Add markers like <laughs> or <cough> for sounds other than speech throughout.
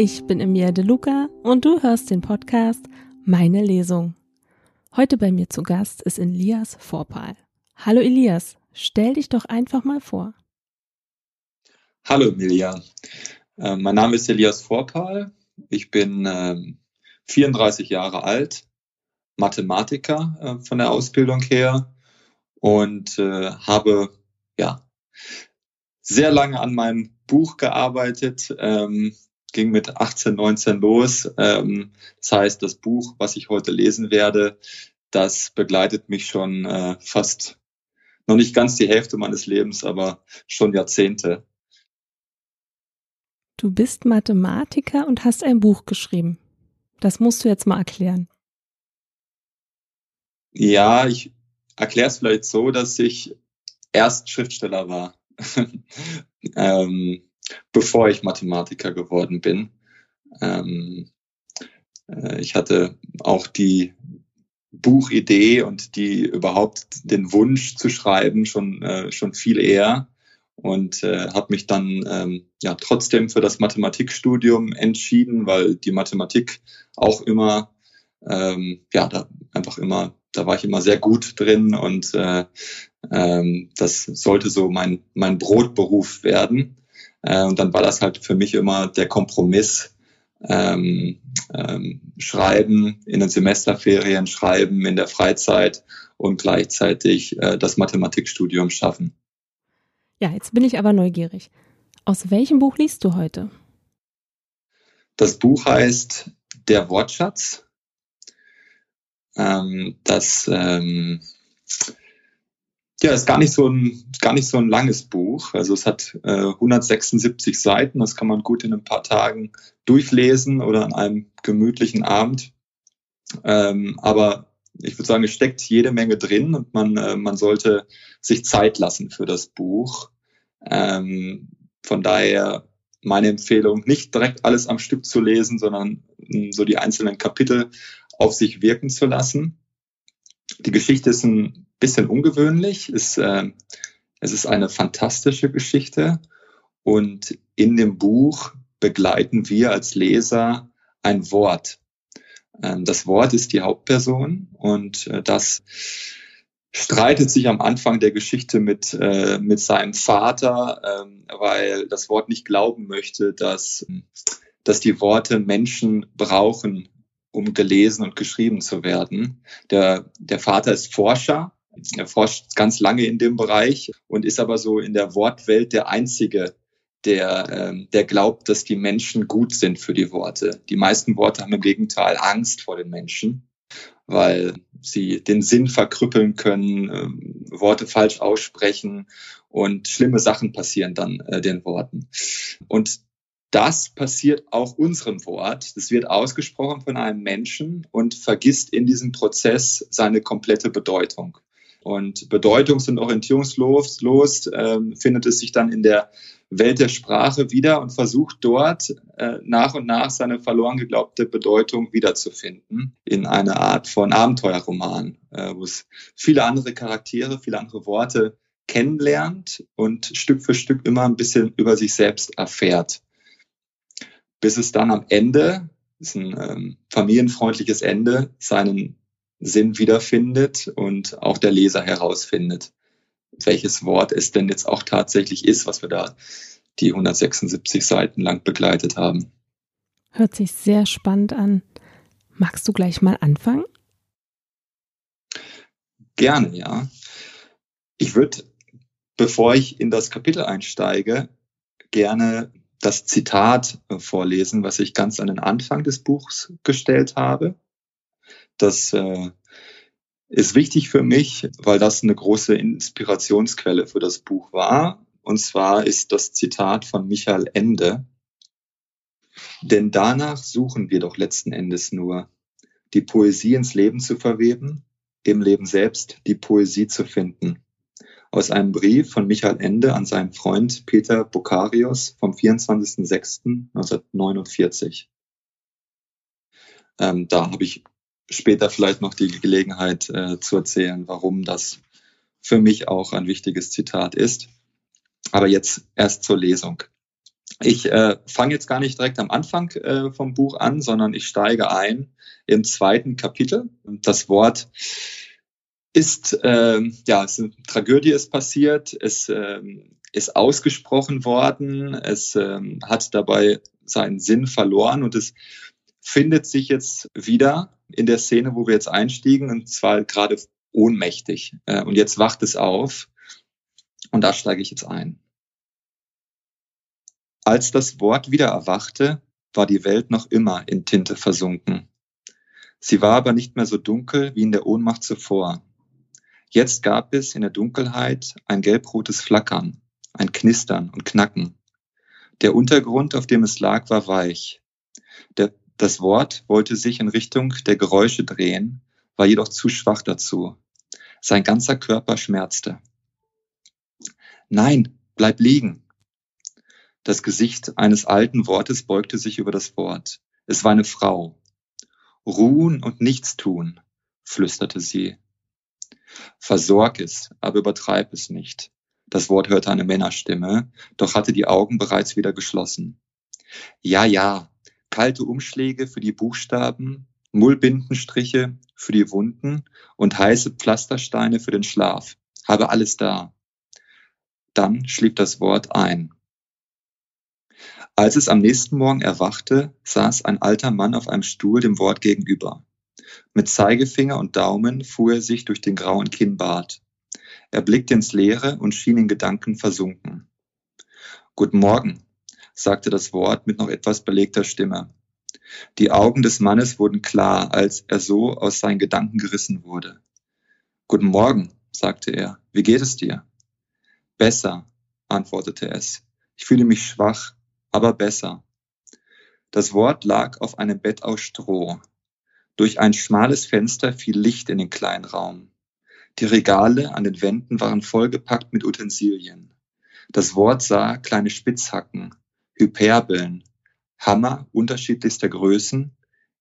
Ich bin Emilia De Luca und du hörst den Podcast Meine Lesung. Heute bei mir zu Gast ist Elias Vorpal. Hallo Elias, stell dich doch einfach mal vor. Hallo Emilia, äh, mein Name ist Elias Vorpal. Ich bin äh, 34 Jahre alt, Mathematiker äh, von der Ausbildung her und äh, habe ja sehr lange an meinem Buch gearbeitet, ähm, ging mit 18, 19 los. Ähm, das heißt, das Buch, was ich heute lesen werde, das begleitet mich schon äh, fast noch nicht ganz die Hälfte meines Lebens, aber schon Jahrzehnte. Du bist Mathematiker und hast ein Buch geschrieben. Das musst du jetzt mal erklären. Ja, ich erkläre es vielleicht so, dass ich erst Schriftsteller war, <laughs> ähm, bevor ich Mathematiker geworden bin. Ähm, äh, ich hatte auch die Buchidee und die überhaupt den Wunsch zu schreiben schon äh, schon viel eher und äh, habe mich dann ähm, ja trotzdem für das Mathematikstudium entschieden, weil die Mathematik auch immer ähm, ja da einfach immer da war ich immer sehr gut drin und äh, ähm, das sollte so mein mein Brotberuf werden äh, und dann war das halt für mich immer der Kompromiss ähm, ähm, schreiben in den Semesterferien schreiben in der Freizeit und gleichzeitig äh, das Mathematikstudium schaffen. Ja, jetzt bin ich aber neugierig. Aus welchem Buch liest du heute? Das Buch heißt Der Wortschatz. Ähm, das ähm, ja, ist gar nicht so ein gar nicht so ein langes Buch. Also es hat äh, 176 Seiten. Das kann man gut in ein paar Tagen durchlesen oder an einem gemütlichen Abend. Ähm, aber ich würde sagen, es steckt jede Menge drin und man, äh, man sollte sich Zeit lassen für das Buch. Ähm, von daher meine Empfehlung, nicht direkt alles am Stück zu lesen, sondern mh, hm, so die einzelnen Kapitel auf sich wirken zu lassen. Die Geschichte ist ein bisschen ungewöhnlich. Ist, äh, es ist eine fantastische Geschichte und in dem Buch begleiten wir als Leser ein Wort. Ähm, das Wort ist die Hauptperson und äh, das streitet sich am Anfang der Geschichte mit, äh, mit seinem Vater, ähm, weil das Wort nicht glauben möchte, dass, dass die Worte Menschen brauchen, um gelesen und geschrieben zu werden. Der, der Vater ist Forscher, er forscht ganz lange in dem Bereich und ist aber so in der Wortwelt der Einzige, der, ähm, der glaubt, dass die Menschen gut sind für die Worte. Die meisten Worte haben im Gegenteil Angst vor den Menschen, weil sie den Sinn verkrüppeln können, ähm, Worte falsch aussprechen und schlimme Sachen passieren dann äh, den Worten. Und das passiert auch unserem Wort. Das wird ausgesprochen von einem Menschen und vergisst in diesem Prozess seine komplette Bedeutung. Und bedeutungs- und orientierungslos los, ähm, findet es sich dann in der Welt der Sprache wieder und versucht dort äh, nach und nach seine verloren geglaubte Bedeutung wiederzufinden in einer Art von Abenteuerroman, äh, wo es viele andere Charaktere, viele andere Worte kennenlernt und Stück für Stück immer ein bisschen über sich selbst erfährt. Bis es dann am Ende, ist ein ähm, familienfreundliches Ende, seinen Sinn wiederfindet und auch der Leser herausfindet welches Wort es denn jetzt auch tatsächlich ist, was wir da die 176 Seiten lang begleitet haben. Hört sich sehr spannend an. Magst du gleich mal anfangen? Gerne, ja. Ich würde, bevor ich in das Kapitel einsteige, gerne das Zitat vorlesen, was ich ganz an den Anfang des Buchs gestellt habe. Das äh, ist wichtig für mich, weil das eine große Inspirationsquelle für das Buch war. Und zwar ist das Zitat von Michael Ende. Denn danach suchen wir doch letzten Endes nur, die Poesie ins Leben zu verweben, im Leben selbst die Poesie zu finden. Aus einem Brief von Michael Ende an seinen Freund Peter Bokarios vom 24.06.1949. Ähm, da habe ich später vielleicht noch die Gelegenheit äh, zu erzählen, warum das für mich auch ein wichtiges Zitat ist. Aber jetzt erst zur Lesung. Ich äh, fange jetzt gar nicht direkt am Anfang äh, vom Buch an, sondern ich steige ein im zweiten Kapitel. Das Wort ist, äh, ja, es ist eine Tragödie ist passiert, es äh, ist ausgesprochen worden, es äh, hat dabei seinen Sinn verloren und es findet sich jetzt wieder in der Szene, wo wir jetzt einstiegen, und zwar gerade ohnmächtig. Äh, und jetzt wacht es auf und da steige ich jetzt ein. Als das Wort wieder erwachte, war die Welt noch immer in Tinte versunken. Sie war aber nicht mehr so dunkel wie in der Ohnmacht zuvor. Jetzt gab es in der Dunkelheit ein gelbrotes Flackern, ein Knistern und Knacken. Der Untergrund, auf dem es lag, war weich. Der, das Wort wollte sich in Richtung der Geräusche drehen, war jedoch zu schwach dazu. Sein ganzer Körper schmerzte. Nein, bleib liegen, das Gesicht eines alten Wortes beugte sich über das Wort. Es war eine Frau. Ruhen und nichts tun, flüsterte sie. Versorg es, aber übertreib es nicht. Das Wort hörte eine Männerstimme, doch hatte die Augen bereits wieder geschlossen. Ja, ja, kalte Umschläge für die Buchstaben, Mullbindenstriche für die Wunden und heiße Pflastersteine für den Schlaf. Habe alles da. Dann schlief das Wort ein. Als es am nächsten Morgen erwachte, saß ein alter Mann auf einem Stuhl dem Wort gegenüber. Mit Zeigefinger und Daumen fuhr er sich durch den grauen Kinnbart. Er blickte ins Leere und schien in Gedanken versunken. Guten Morgen, sagte das Wort mit noch etwas belegter Stimme. Die Augen des Mannes wurden klar, als er so aus seinen Gedanken gerissen wurde. Guten Morgen, sagte er. Wie geht es dir? Besser, antwortete es. Ich fühle mich schwach aber besser. Das Wort lag auf einem Bett aus Stroh. Durch ein schmales Fenster fiel Licht in den kleinen Raum. Die Regale an den Wänden waren vollgepackt mit Utensilien. Das Wort sah kleine Spitzhacken, Hyperbeln, Hammer unterschiedlichster Größen,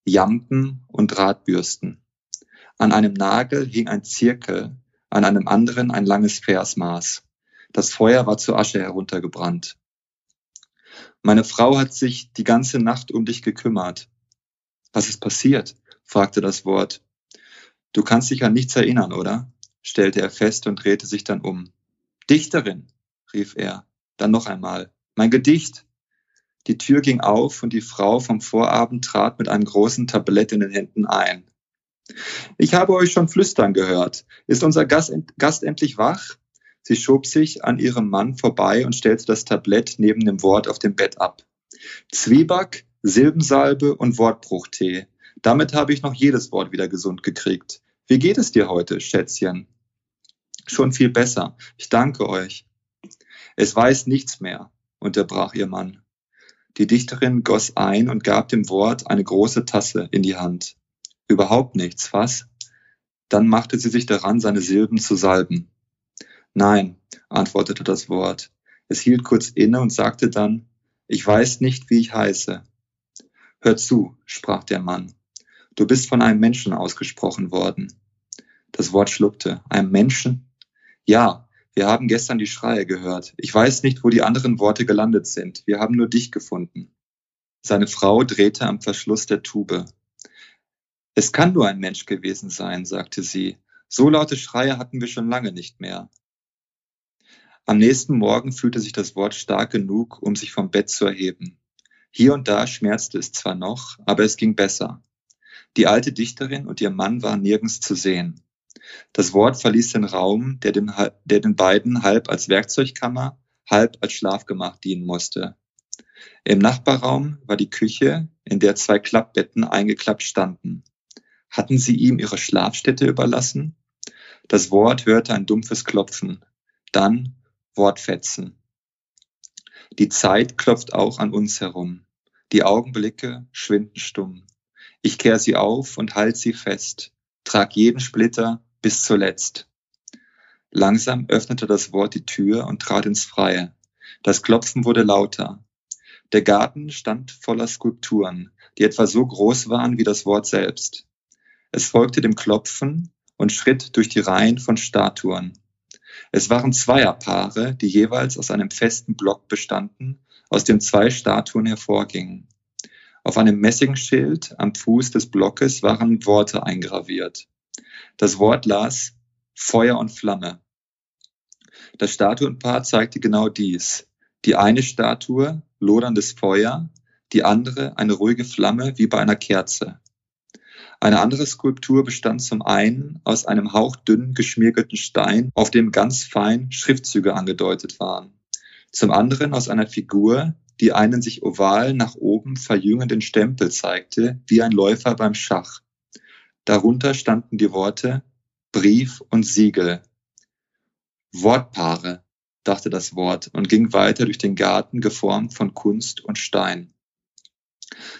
Jampen und Drahtbürsten. An einem Nagel hing ein Zirkel, an einem anderen ein langes Versmaß. Das Feuer war zur Asche heruntergebrannt. Meine Frau hat sich die ganze Nacht um dich gekümmert. Was ist passiert? Fragte das Wort. Du kannst dich an nichts erinnern, oder? stellte er fest und drehte sich dann um. Dichterin, rief er. Dann noch einmal. Mein Gedicht. Die Tür ging auf und die Frau vom Vorabend trat mit einem großen Tablett in den Händen ein. Ich habe euch schon flüstern gehört. Ist unser Gast, Gast endlich wach? Sie schob sich an ihrem Mann vorbei und stellte das Tablett neben dem Wort auf dem Bett ab. Zwieback, Silbensalbe und Wortbruchtee. Damit habe ich noch jedes Wort wieder gesund gekriegt. Wie geht es dir heute, Schätzchen? Schon viel besser. Ich danke euch. Es weiß nichts mehr, unterbrach ihr Mann. Die Dichterin goss ein und gab dem Wort eine große Tasse in die Hand. Überhaupt nichts, was? Dann machte sie sich daran, seine Silben zu salben. Nein, antwortete das Wort. Es hielt kurz inne und sagte dann, ich weiß nicht, wie ich heiße. Hör zu, sprach der Mann. Du bist von einem Menschen ausgesprochen worden. Das Wort schluckte. Einem Menschen? Ja, wir haben gestern die Schreie gehört. Ich weiß nicht, wo die anderen Worte gelandet sind. Wir haben nur dich gefunden. Seine Frau drehte am Verschluss der Tube. Es kann nur ein Mensch gewesen sein, sagte sie. So laute Schreie hatten wir schon lange nicht mehr. Am nächsten Morgen fühlte sich das Wort stark genug, um sich vom Bett zu erheben. Hier und da schmerzte es zwar noch, aber es ging besser. Die alte Dichterin und ihr Mann waren nirgends zu sehen. Das Wort verließ den Raum, der, dem, der den beiden halb als Werkzeugkammer, halb als Schlafgemach dienen musste. Im Nachbarraum war die Küche, in der zwei Klappbetten eingeklappt standen. Hatten sie ihm ihre Schlafstätte überlassen? Das Wort hörte ein dumpfes Klopfen. Dann Wortfetzen. Die Zeit klopft auch an uns herum. Die Augenblicke schwinden stumm. Ich kehr sie auf und halt sie fest, trag jeden Splitter bis zuletzt. Langsam öffnete das Wort die Tür und trat ins Freie. Das Klopfen wurde lauter. Der Garten stand voller Skulpturen, die etwa so groß waren wie das Wort selbst. Es folgte dem Klopfen und schritt durch die Reihen von Statuen. Es waren Zweierpaare, die jeweils aus einem festen Block bestanden, aus dem zwei Statuen hervorgingen. Auf einem Messingschild am Fuß des Blockes waren Worte eingraviert. Das Wort las Feuer und Flamme. Das Statuenpaar zeigte genau dies. Die eine Statue, loderndes Feuer, die andere eine ruhige Flamme wie bei einer Kerze. Eine andere Skulptur bestand zum einen aus einem hauchdünn geschmiergelten Stein, auf dem ganz fein Schriftzüge angedeutet waren. Zum anderen aus einer Figur, die einen sich oval nach oben verjüngenden Stempel zeigte, wie ein Läufer beim Schach. Darunter standen die Worte Brief und Siegel. Wortpaare, dachte das Wort und ging weiter durch den Garten, geformt von Kunst und Stein.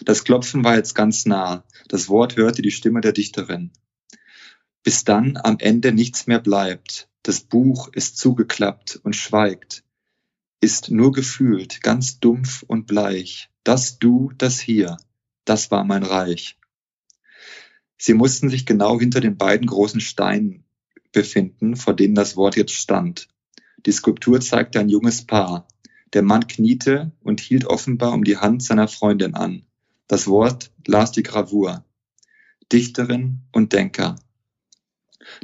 Das Klopfen war jetzt ganz nah. Das Wort hörte die Stimme der Dichterin. Bis dann am Ende nichts mehr bleibt. Das Buch ist zugeklappt und schweigt. Ist nur gefühlt, ganz dumpf und bleich. Das Du, das Hier, das war mein Reich. Sie mussten sich genau hinter den beiden großen Steinen befinden, vor denen das Wort jetzt stand. Die Skulptur zeigte ein junges Paar. Der Mann kniete und hielt offenbar um die Hand seiner Freundin an. Das Wort las die Gravur. Dichterin und Denker.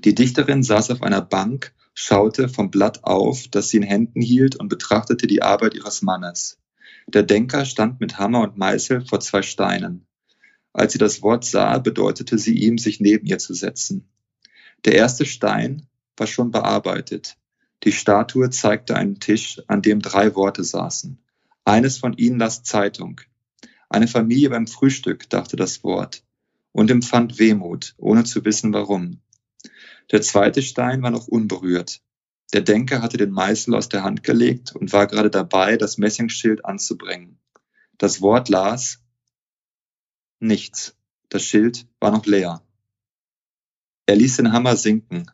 Die Dichterin saß auf einer Bank, schaute vom Blatt auf, das sie in Händen hielt und betrachtete die Arbeit ihres Mannes. Der Denker stand mit Hammer und Meißel vor zwei Steinen. Als sie das Wort sah, bedeutete sie ihm, sich neben ihr zu setzen. Der erste Stein war schon bearbeitet. Die Statue zeigte einen Tisch, an dem drei Worte saßen. Eines von ihnen las Zeitung. Eine Familie beim Frühstück, dachte das Wort, und empfand Wehmut, ohne zu wissen warum. Der zweite Stein war noch unberührt. Der Denker hatte den Meißel aus der Hand gelegt und war gerade dabei, das Messingschild anzubringen. Das Wort las nichts. Das Schild war noch leer. Er ließ den Hammer sinken.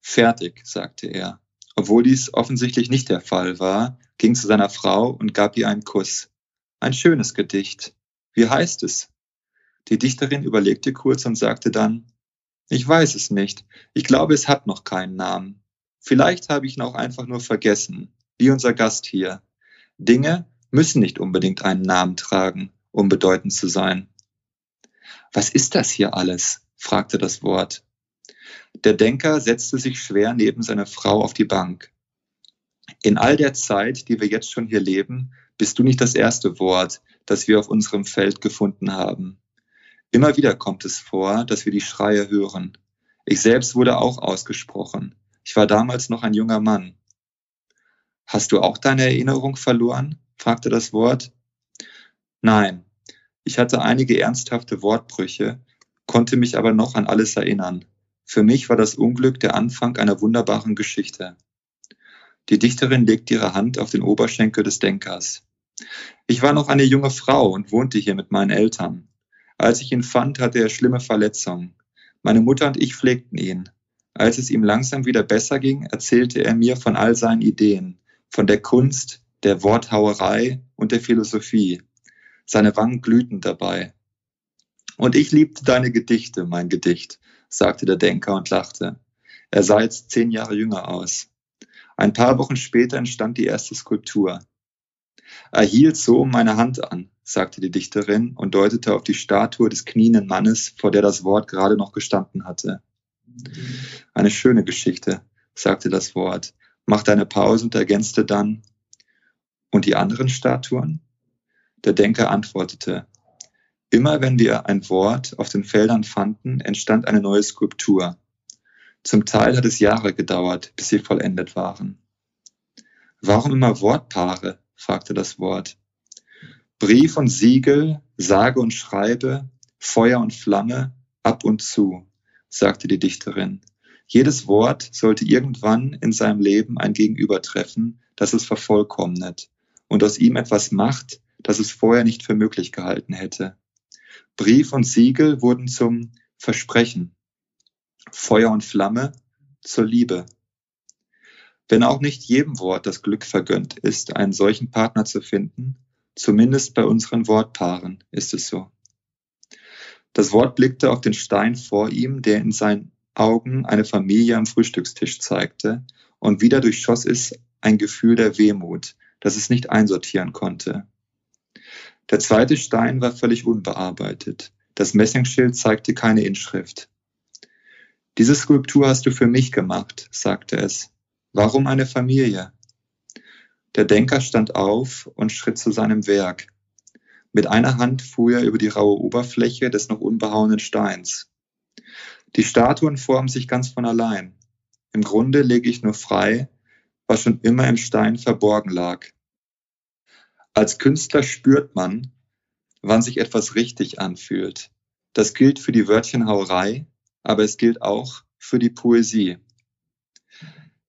Fertig, sagte er. Obwohl dies offensichtlich nicht der Fall war, ging zu seiner Frau und gab ihr einen Kuss. Ein schönes Gedicht. Wie heißt es? Die Dichterin überlegte kurz und sagte dann, ich weiß es nicht. Ich glaube, es hat noch keinen Namen. Vielleicht habe ich ihn auch einfach nur vergessen, wie unser Gast hier. Dinge müssen nicht unbedingt einen Namen tragen, um bedeutend zu sein. Was ist das hier alles? fragte das Wort. Der Denker setzte sich schwer neben seine Frau auf die Bank. In all der Zeit, die wir jetzt schon hier leben, bist du nicht das erste Wort, das wir auf unserem Feld gefunden haben. Immer wieder kommt es vor, dass wir die Schreie hören. Ich selbst wurde auch ausgesprochen. Ich war damals noch ein junger Mann. Hast du auch deine Erinnerung verloren? fragte das Wort. Nein, ich hatte einige ernsthafte Wortbrüche, konnte mich aber noch an alles erinnern. Für mich war das Unglück der Anfang einer wunderbaren Geschichte. Die Dichterin legte ihre Hand auf den Oberschenkel des Denkers. Ich war noch eine junge Frau und wohnte hier mit meinen Eltern. Als ich ihn fand, hatte er schlimme Verletzungen. Meine Mutter und ich pflegten ihn. Als es ihm langsam wieder besser ging, erzählte er mir von all seinen Ideen, von der Kunst, der Worthauerei und der Philosophie. Seine Wangen glühten dabei. Und ich liebte deine Gedichte, mein Gedicht, sagte der Denker und lachte. Er sah jetzt zehn Jahre jünger aus. Ein paar Wochen später entstand die erste Skulptur. Er hielt so meine Hand an, sagte die Dichterin und deutete auf die Statue des knienden Mannes, vor der das Wort gerade noch gestanden hatte. Eine schöne Geschichte, sagte das Wort, machte eine Pause und ergänzte dann, und die anderen Statuen? Der Denker antwortete, immer wenn wir ein Wort auf den Feldern fanden, entstand eine neue Skulptur. Zum Teil hat es Jahre gedauert, bis sie vollendet waren. Warum immer Wortpaare? fragte das Wort. Brief und Siegel, sage und schreibe, Feuer und Flamme, ab und zu, sagte die Dichterin. Jedes Wort sollte irgendwann in seinem Leben ein Gegenüber treffen, das es vervollkommnet und aus ihm etwas macht, das es vorher nicht für möglich gehalten hätte. Brief und Siegel wurden zum Versprechen, Feuer und Flamme zur Liebe. Wenn auch nicht jedem Wort das Glück vergönnt ist, einen solchen Partner zu finden, zumindest bei unseren Wortpaaren ist es so. Das Wort blickte auf den Stein vor ihm, der in seinen Augen eine Familie am Frühstückstisch zeigte, und wieder durchschoss es ein Gefühl der Wehmut, das es nicht einsortieren konnte. Der zweite Stein war völlig unbearbeitet. Das Messingschild zeigte keine Inschrift. Diese Skulptur hast du für mich gemacht, sagte es. Warum eine Familie? Der Denker stand auf und schritt zu seinem Werk. Mit einer Hand fuhr er über die raue Oberfläche des noch unbehauenen Steins. Die Statuen formen sich ganz von allein. Im Grunde lege ich nur frei, was schon immer im Stein verborgen lag. Als Künstler spürt man, wann sich etwas richtig anfühlt. Das gilt für die Wörtchenhauerei, aber es gilt auch für die Poesie.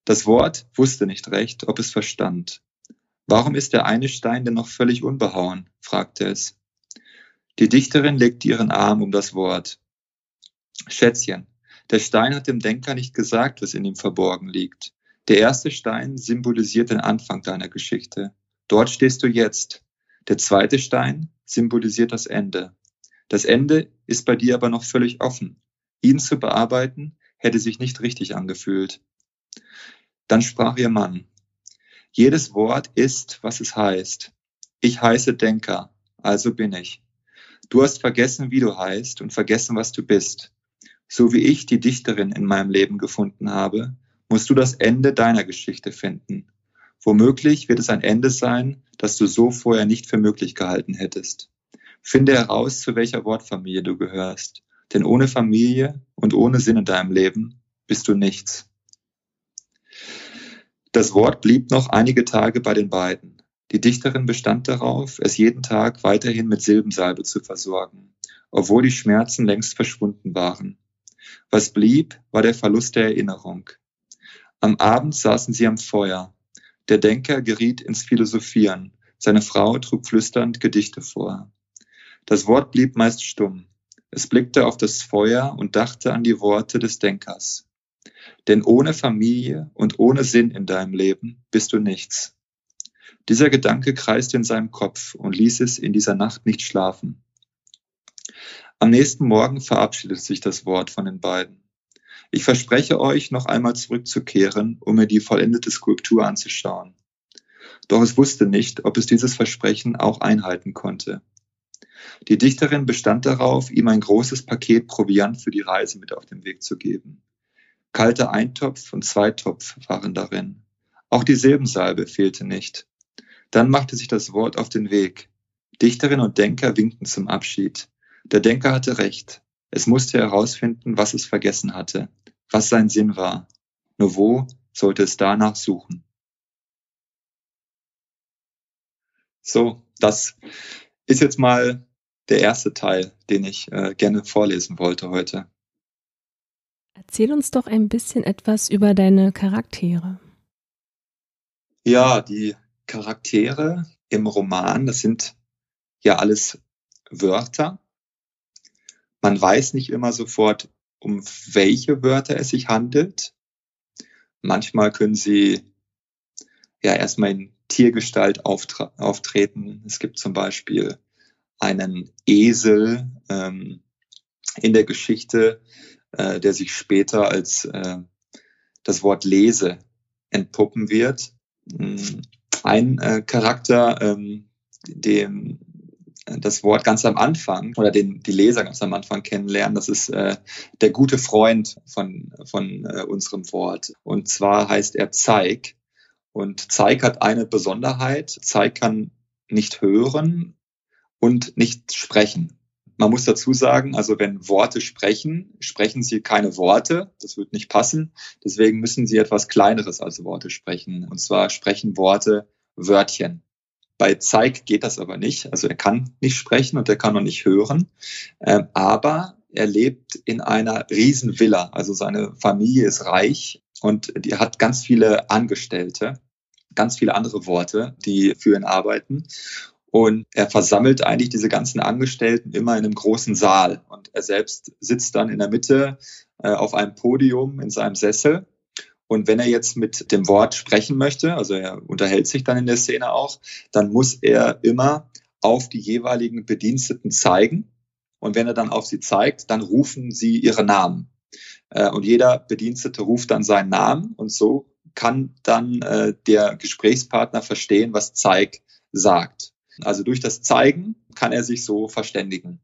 Das Wort wusste nicht recht, ob es verstand. Warum ist der eine Stein denn noch völlig unbehauen? fragte es. Die Dichterin legte ihren Arm um das Wort. Schätzchen, der Stein hat dem Denker nicht gesagt, was in ihm verborgen liegt. Der erste Stein symbolisiert den Anfang deiner Geschichte. Dort stehst du jetzt. Der zweite Stein symbolisiert das Ende. Das Ende ist bei dir aber noch völlig offen. Ihn zu bearbeiten hätte sich nicht richtig angefühlt. Dann sprach ihr Mann, jedes Wort ist, was es heißt. Ich heiße Denker, also bin ich. Du hast vergessen, wie du heißt und vergessen, was du bist. So wie ich die Dichterin in meinem Leben gefunden habe, musst du das Ende deiner Geschichte finden. Womöglich wird es ein Ende sein, das du so vorher nicht für möglich gehalten hättest. Finde heraus, zu welcher Wortfamilie du gehörst. Denn ohne Familie und ohne Sinn in deinem Leben bist du nichts. Das Wort blieb noch einige Tage bei den beiden. Die Dichterin bestand darauf, es jeden Tag weiterhin mit Silbensalbe zu versorgen, obwohl die Schmerzen längst verschwunden waren. Was blieb, war der Verlust der Erinnerung. Am Abend saßen sie am Feuer. Der Denker geriet ins Philosophieren. Seine Frau trug flüsternd Gedichte vor. Das Wort blieb meist stumm. Es blickte auf das Feuer und dachte an die Worte des Denkers. Denn ohne Familie und ohne Sinn in deinem Leben bist du nichts. Dieser Gedanke kreiste in seinem Kopf und ließ es in dieser Nacht nicht schlafen. Am nächsten Morgen verabschiedete sich das Wort von den beiden. Ich verspreche euch, noch einmal zurückzukehren, um mir die vollendete Skulptur anzuschauen. Doch es wusste nicht, ob es dieses Versprechen auch einhalten konnte. Die Dichterin bestand darauf, ihm ein großes Paket Proviant für die Reise mit auf den Weg zu geben. Kalter Eintopf und Zweitopf waren darin. Auch die Silbensalbe fehlte nicht. Dann machte sich das Wort auf den Weg. Dichterin und Denker winkten zum Abschied. Der Denker hatte recht. Es musste herausfinden, was es vergessen hatte, was sein Sinn war. Nur wo sollte es danach suchen? So, das ist jetzt mal der erste Teil, den ich äh, gerne vorlesen wollte heute. Erzähl uns doch ein bisschen etwas über deine Charaktere. Ja, die Charaktere im Roman, das sind ja alles Wörter. Man weiß nicht immer sofort, um welche Wörter es sich handelt. Manchmal können sie ja erstmal in Tiergestalt auftreten. Es gibt zum Beispiel einen Esel ähm, in der Geschichte, äh, der sich später als äh, das Wort lese entpuppen wird. Mm, ein äh, Charakter, ähm, dem das Wort ganz am Anfang oder den die Leser ganz am Anfang kennenlernen, das ist äh, der gute Freund von, von äh, unserem Wort. Und zwar heißt er Zeig. Und Zeig hat eine Besonderheit. Zeig kann nicht hören und nicht sprechen. Man muss dazu sagen, also wenn Worte sprechen, sprechen sie keine Worte. Das wird nicht passen. Deswegen müssen sie etwas Kleineres als Worte sprechen. Und zwar sprechen Worte Wörtchen. Bei Zeig geht das aber nicht. Also er kann nicht sprechen und er kann auch nicht hören. Ähm, aber er lebt in einer Riesenvilla. Also seine Familie ist reich und die hat ganz viele Angestellte, ganz viele andere Worte, die für ihn arbeiten. Und er versammelt eigentlich diese ganzen Angestellten immer in einem großen Saal. Und er selbst sitzt dann in der Mitte äh, auf einem Podium in seinem Sessel. Und wenn er jetzt mit dem Wort sprechen möchte, also er unterhält sich dann in der Szene auch, dann muss er immer auf die jeweiligen Bediensteten zeigen. Und wenn er dann auf sie zeigt, dann rufen sie ihre Namen. Äh, und jeder Bedienstete ruft dann seinen Namen und so kann dann äh, der Gesprächspartner verstehen, was Zeig sagt. Also durch das Zeigen kann er sich so verständigen.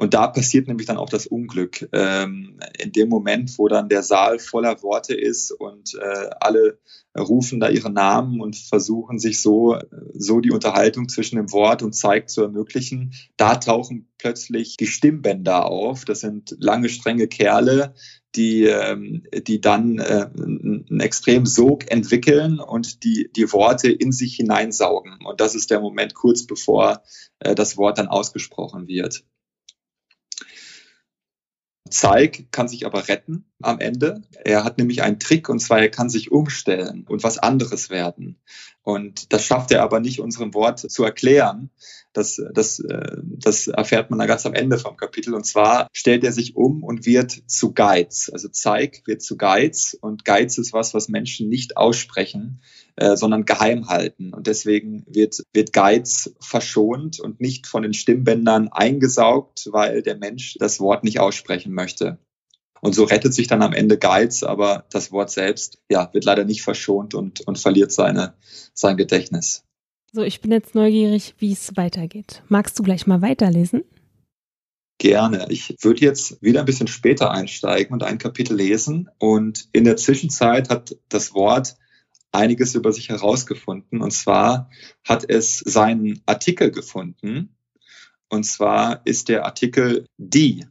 Und da passiert nämlich dann auch das Unglück. Ähm, in dem Moment, wo dann der Saal voller Worte ist und äh, alle rufen da ihre Namen und versuchen sich so, so die Unterhaltung zwischen dem Wort und Zeig zu ermöglichen, da tauchen plötzlich die Stimmbänder auf. Das sind lange, strenge Kerle, die, ähm, die dann äh, einen extremen Sog entwickeln und die, die Worte in sich hineinsaugen. Und das ist der Moment kurz bevor äh, das Wort dann ausgesprochen wird. Zeig kann sich aber retten am Ende. Er hat nämlich einen Trick und zwar er kann sich umstellen und was anderes werden. Und das schafft er aber nicht, unserem Wort zu erklären. Das, das, äh, das erfährt man dann ganz am Ende vom Kapitel. Und zwar stellt er sich um und wird zu Geiz. Also Zeig wird zu Geiz. Und Geiz ist was, was Menschen nicht aussprechen, äh, sondern geheim halten. Und deswegen wird, wird Geiz verschont und nicht von den Stimmbändern eingesaugt, weil der Mensch das Wort nicht aussprechen möchte. Und so rettet sich dann am Ende Geiz, aber das Wort selbst, ja, wird leider nicht verschont und, und verliert seine, sein Gedächtnis. So, ich bin jetzt neugierig, wie es weitergeht. Magst du gleich mal weiterlesen? Gerne. Ich würde jetzt wieder ein bisschen später einsteigen und ein Kapitel lesen. Und in der Zwischenzeit hat das Wort einiges über sich herausgefunden. Und zwar hat es seinen Artikel gefunden. Und zwar ist der Artikel die.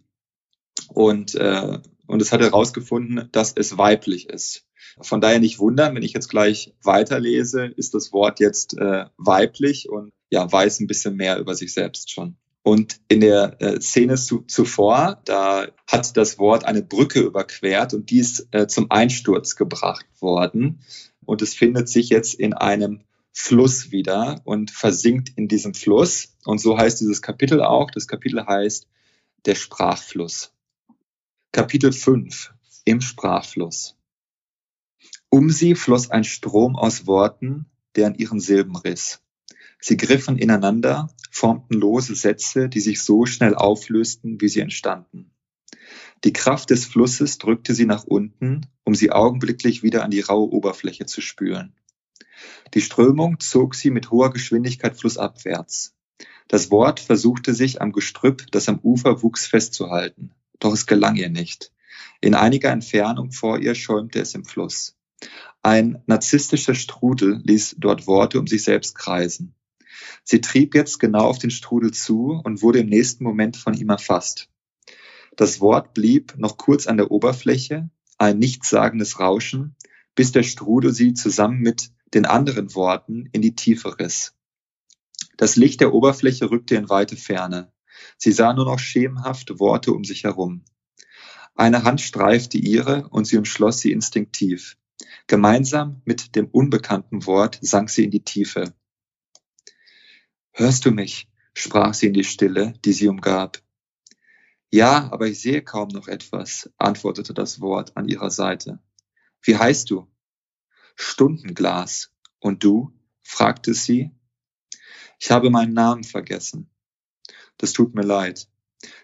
Und äh, und es hat herausgefunden, dass es weiblich ist. Von daher nicht wundern, wenn ich jetzt gleich weiterlese, ist das Wort jetzt äh, weiblich und ja, weiß ein bisschen mehr über sich selbst schon. Und in der äh, Szene zu, zuvor, da hat das Wort eine Brücke überquert und die ist äh, zum Einsturz gebracht worden. Und es findet sich jetzt in einem Fluss wieder und versinkt in diesem Fluss. Und so heißt dieses Kapitel auch. Das Kapitel heißt der Sprachfluss. Kapitel 5 Im Sprachfluss. Um sie floss ein Strom aus Worten, der an ihren Silben riss. Sie griffen ineinander, formten lose Sätze, die sich so schnell auflösten, wie sie entstanden. Die Kraft des Flusses drückte sie nach unten, um sie augenblicklich wieder an die raue Oberfläche zu spülen. Die Strömung zog sie mit hoher Geschwindigkeit flussabwärts. Das Wort versuchte sich am Gestrüpp, das am Ufer wuchs, festzuhalten. Doch es gelang ihr nicht. In einiger Entfernung vor ihr schäumte es im Fluss. Ein narzisstischer Strudel ließ dort Worte um sich selbst kreisen. Sie trieb jetzt genau auf den Strudel zu und wurde im nächsten Moment von ihm erfasst. Das Wort blieb noch kurz an der Oberfläche, ein nichtssagendes Rauschen, bis der Strudel sie zusammen mit den anderen Worten in die Tiefe riss. Das Licht der Oberfläche rückte in weite Ferne. Sie sah nur noch schemenhafte Worte um sich herum. Eine Hand streifte ihre und sie umschloss sie instinktiv. Gemeinsam mit dem unbekannten Wort sank sie in die Tiefe. Hörst du mich? sprach sie in die Stille, die sie umgab. Ja, aber ich sehe kaum noch etwas, antwortete das Wort an ihrer Seite. Wie heißt du? Stundenglas. Und du? fragte sie. Ich habe meinen Namen vergessen. Das tut mir leid.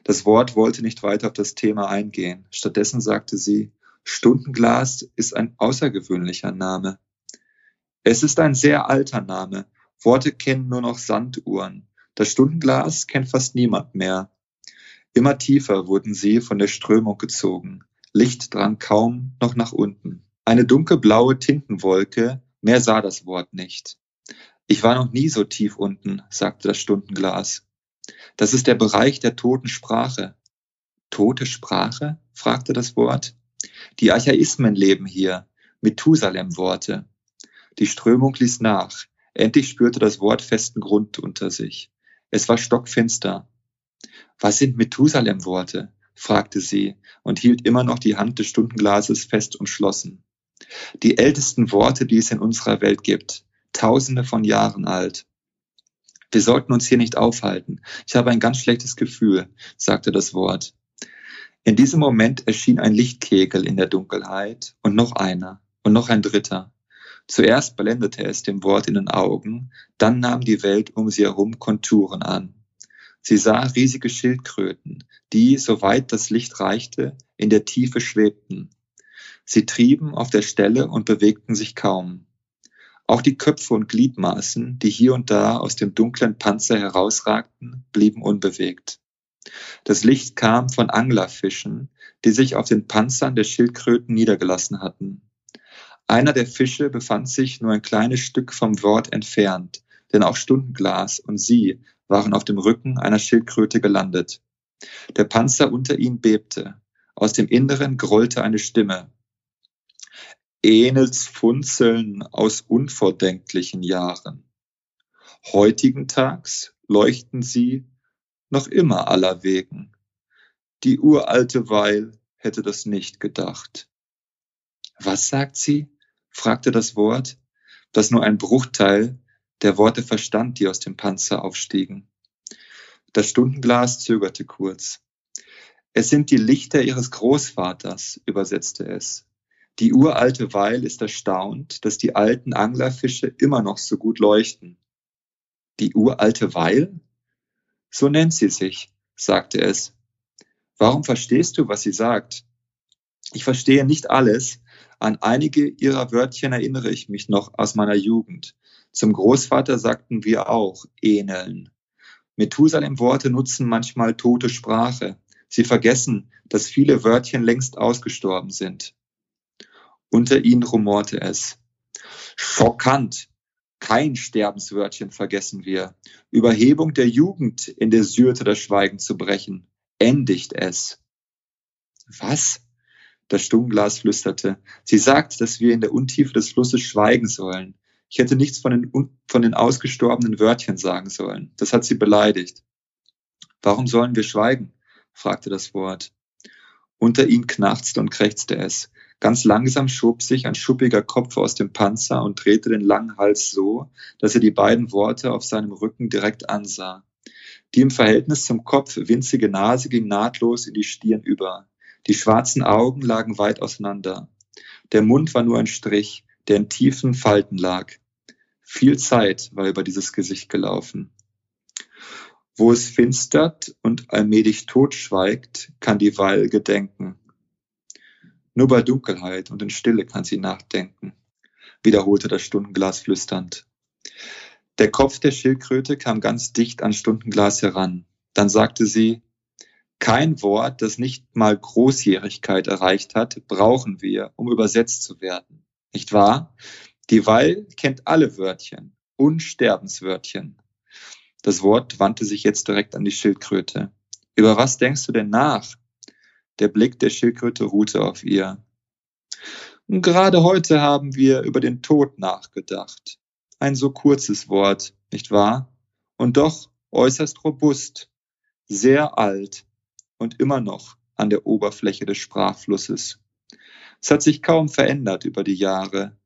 Das Wort wollte nicht weiter auf das Thema eingehen. Stattdessen sagte sie, Stundenglas ist ein außergewöhnlicher Name. Es ist ein sehr alter Name. Worte kennen nur noch Sanduhren. Das Stundenglas kennt fast niemand mehr. Immer tiefer wurden sie von der Strömung gezogen. Licht drang kaum noch nach unten. Eine dunkelblaue Tintenwolke, mehr sah das Wort nicht. Ich war noch nie so tief unten, sagte das Stundenglas. Das ist der Bereich der toten Sprache. Tote Sprache? fragte das Wort. Die Archaismen leben hier, Methusalem-Worte. Die Strömung ließ nach. Endlich spürte das Wort festen Grund unter sich. Es war stockfinster. Was sind Methusalem-Worte? fragte sie und hielt immer noch die Hand des Stundenglases fest umschlossen. Die ältesten Worte, die es in unserer Welt gibt, tausende von Jahren alt. Wir sollten uns hier nicht aufhalten. Ich habe ein ganz schlechtes Gefühl, sagte das Wort. In diesem Moment erschien ein Lichtkegel in der Dunkelheit und noch einer und noch ein dritter. Zuerst blendete es dem Wort in den Augen, dann nahm die Welt um sie herum Konturen an. Sie sah riesige Schildkröten, die, soweit das Licht reichte, in der Tiefe schwebten. Sie trieben auf der Stelle und bewegten sich kaum. Auch die Köpfe und Gliedmaßen, die hier und da aus dem dunklen Panzer herausragten, blieben unbewegt. Das Licht kam von Anglerfischen, die sich auf den Panzern der Schildkröten niedergelassen hatten. Einer der Fische befand sich nur ein kleines Stück vom Wort entfernt, denn auch Stundenglas und sie waren auf dem Rücken einer Schildkröte gelandet. Der Panzer unter ihnen bebte. Aus dem Inneren grollte eine Stimme. Ähnels Funzeln aus unvordenklichen Jahren. Heutigen Tags leuchten sie noch immer allerwegen. Die uralte Weil hätte das nicht gedacht. Was sagt sie? fragte das Wort, das nur ein Bruchteil der Worte verstand, die aus dem Panzer aufstiegen. Das Stundenglas zögerte kurz. Es sind die Lichter ihres Großvaters, übersetzte es. Die uralte Weil ist erstaunt, dass die alten Anglerfische immer noch so gut leuchten. Die uralte Weil? So nennt sie sich, sagte es. Warum verstehst du, was sie sagt? Ich verstehe nicht alles, an einige ihrer Wörtchen erinnere ich mich noch aus meiner Jugend. Zum Großvater sagten wir auch ähneln. Methusalem-Worte nutzen manchmal tote Sprache. Sie vergessen, dass viele Wörtchen längst ausgestorben sind. Unter ihnen rumorte es. Schockant. Kein Sterbenswörtchen vergessen wir. Überhebung der Jugend in der Syrte das Schweigen zu brechen. Endigt es. Was? Das Stungenglas flüsterte. Sie sagt, dass wir in der Untiefe des Flusses schweigen sollen. Ich hätte nichts von den, von den ausgestorbenen Wörtchen sagen sollen. Das hat sie beleidigt. Warum sollen wir schweigen? fragte das Wort. Unter ihm knarzte und krächzte es. Ganz langsam schob sich ein schuppiger Kopf aus dem Panzer und drehte den langen Hals so, dass er die beiden Worte auf seinem Rücken direkt ansah. Die im Verhältnis zum Kopf winzige Nase ging nahtlos in die Stirn über. Die schwarzen Augen lagen weit auseinander. Der Mund war nur ein Strich, der in tiefen Falten lag. Viel Zeit war über dieses Gesicht gelaufen. Wo es finstert und allmählich totschweigt, kann die Weil gedenken. Nur bei Dunkelheit und in Stille kann sie nachdenken, wiederholte das Stundenglas flüsternd. Der Kopf der Schildkröte kam ganz dicht an Stundenglas heran. Dann sagte sie, kein Wort, das nicht mal Großjährigkeit erreicht hat, brauchen wir, um übersetzt zu werden. Nicht wahr? Die Weil kennt alle Wörtchen, Unsterbenswörtchen. Das Wort wandte sich jetzt direkt an die Schildkröte. Über was denkst du denn nach? Der Blick der Schildkröte ruhte auf ihr. Gerade heute haben wir über den Tod nachgedacht. Ein so kurzes Wort, nicht wahr? Und doch äußerst robust, sehr alt und immer noch an der Oberfläche des Sprachflusses. Es hat sich kaum verändert über die Jahre.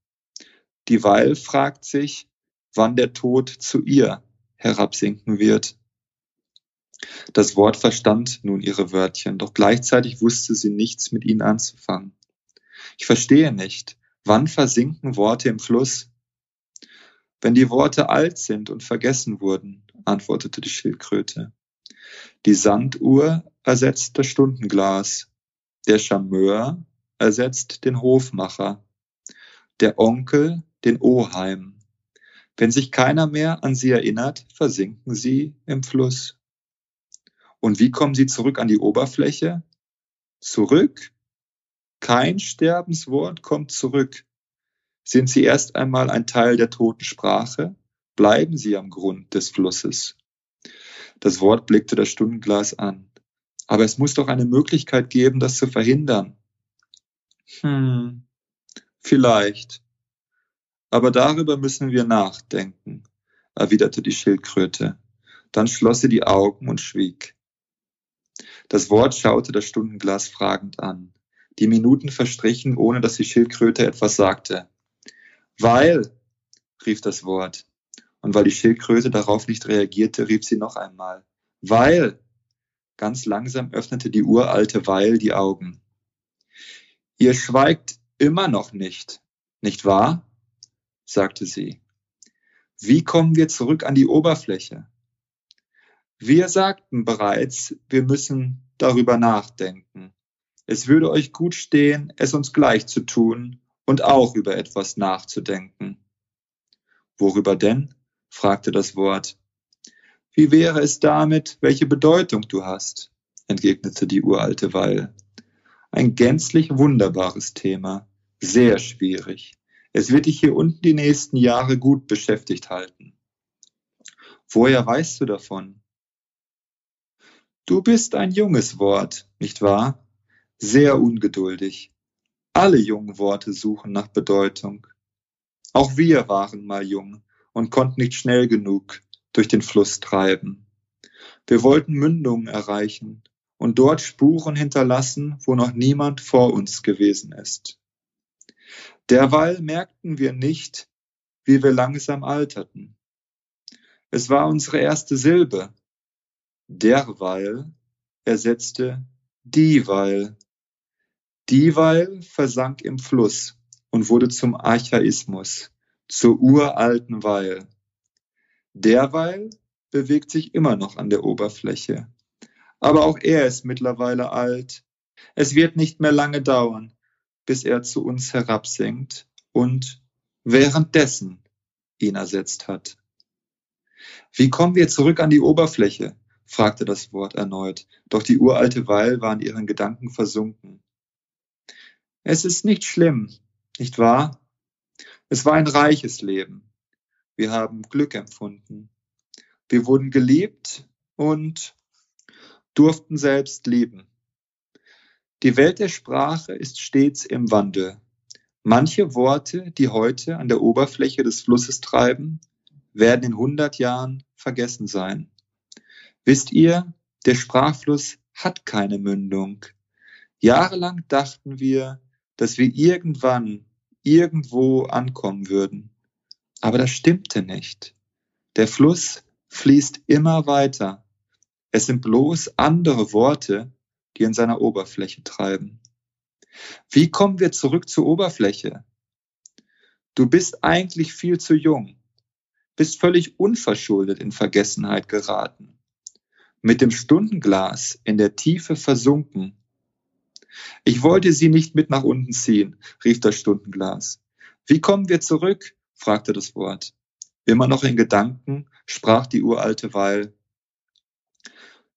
Die Weil fragt sich, wann der Tod zu ihr herabsinken wird. Das Wort verstand nun ihre Wörtchen, doch gleichzeitig wusste sie nichts mit ihnen anzufangen. Ich verstehe nicht, wann versinken Worte im Fluss? Wenn die Worte alt sind und vergessen wurden, antwortete die Schildkröte. Die Sanduhr ersetzt das Stundenglas. Der Charmeur ersetzt den Hofmacher, der Onkel den Oheim. Wenn sich keiner mehr an sie erinnert, versinken sie im Fluss. Und wie kommen sie zurück an die Oberfläche? Zurück? Kein Sterbenswort kommt zurück. Sind sie erst einmal ein Teil der toten Sprache, bleiben sie am Grund des Flusses. Das Wort blickte das Stundenglas an. Aber es muss doch eine Möglichkeit geben, das zu verhindern. Hm, vielleicht. Aber darüber müssen wir nachdenken, erwiderte die Schildkröte. Dann schloss sie die Augen und schwieg. Das Wort schaute das Stundenglas fragend an. Die Minuten verstrichen, ohne dass die Schildkröte etwas sagte. Weil, rief das Wort. Und weil die Schildkröte darauf nicht reagierte, rief sie noch einmal. Weil. Ganz langsam öffnete die uralte Weil die Augen. Ihr schweigt immer noch nicht, nicht wahr? sagte sie. Wie kommen wir zurück an die Oberfläche? Wir sagten bereits, wir müssen darüber nachdenken. Es würde euch gut stehen, es uns gleich zu tun und auch über etwas nachzudenken. Worüber denn? fragte das Wort. Wie wäre es damit, welche Bedeutung du hast? entgegnete die uralte Weil. Ein gänzlich wunderbares Thema, sehr schwierig. Es wird dich hier unten die nächsten Jahre gut beschäftigt halten. Woher weißt du davon? Du bist ein junges Wort, nicht wahr? Sehr ungeduldig. Alle jungen Worte suchen nach Bedeutung. Auch wir waren mal jung und konnten nicht schnell genug durch den Fluss treiben. Wir wollten Mündungen erreichen und dort Spuren hinterlassen, wo noch niemand vor uns gewesen ist. Derweil merkten wir nicht, wie wir langsam alterten. Es war unsere erste Silbe. Derweil ersetzte dieweil. Dieweil versank im Fluss und wurde zum Archaismus, zur uralten Weil. Derweil bewegt sich immer noch an der Oberfläche. Aber auch er ist mittlerweile alt. Es wird nicht mehr lange dauern, bis er zu uns herabsinkt und währenddessen ihn ersetzt hat. Wie kommen wir zurück an die Oberfläche? Fragte das Wort erneut, doch die uralte Weil war in ihren Gedanken versunken. Es ist nicht schlimm, nicht wahr? Es war ein reiches Leben. Wir haben Glück empfunden. Wir wurden geliebt und durften selbst leben. Die Welt der Sprache ist stets im Wandel. Manche Worte, die heute an der Oberfläche des Flusses treiben, werden in 100 Jahren vergessen sein. Wisst ihr, der Sprachfluss hat keine Mündung. Jahrelang dachten wir, dass wir irgendwann irgendwo ankommen würden. Aber das stimmte nicht. Der Fluss fließt immer weiter. Es sind bloß andere Worte, die in seiner Oberfläche treiben. Wie kommen wir zurück zur Oberfläche? Du bist eigentlich viel zu jung, bist völlig unverschuldet in Vergessenheit geraten, mit dem Stundenglas in der Tiefe versunken ich wollte sie nicht mit nach unten ziehen, rief das Stundenglas. Wie kommen wir zurück? fragte das Wort. Immer noch in Gedanken sprach die uralte Weil.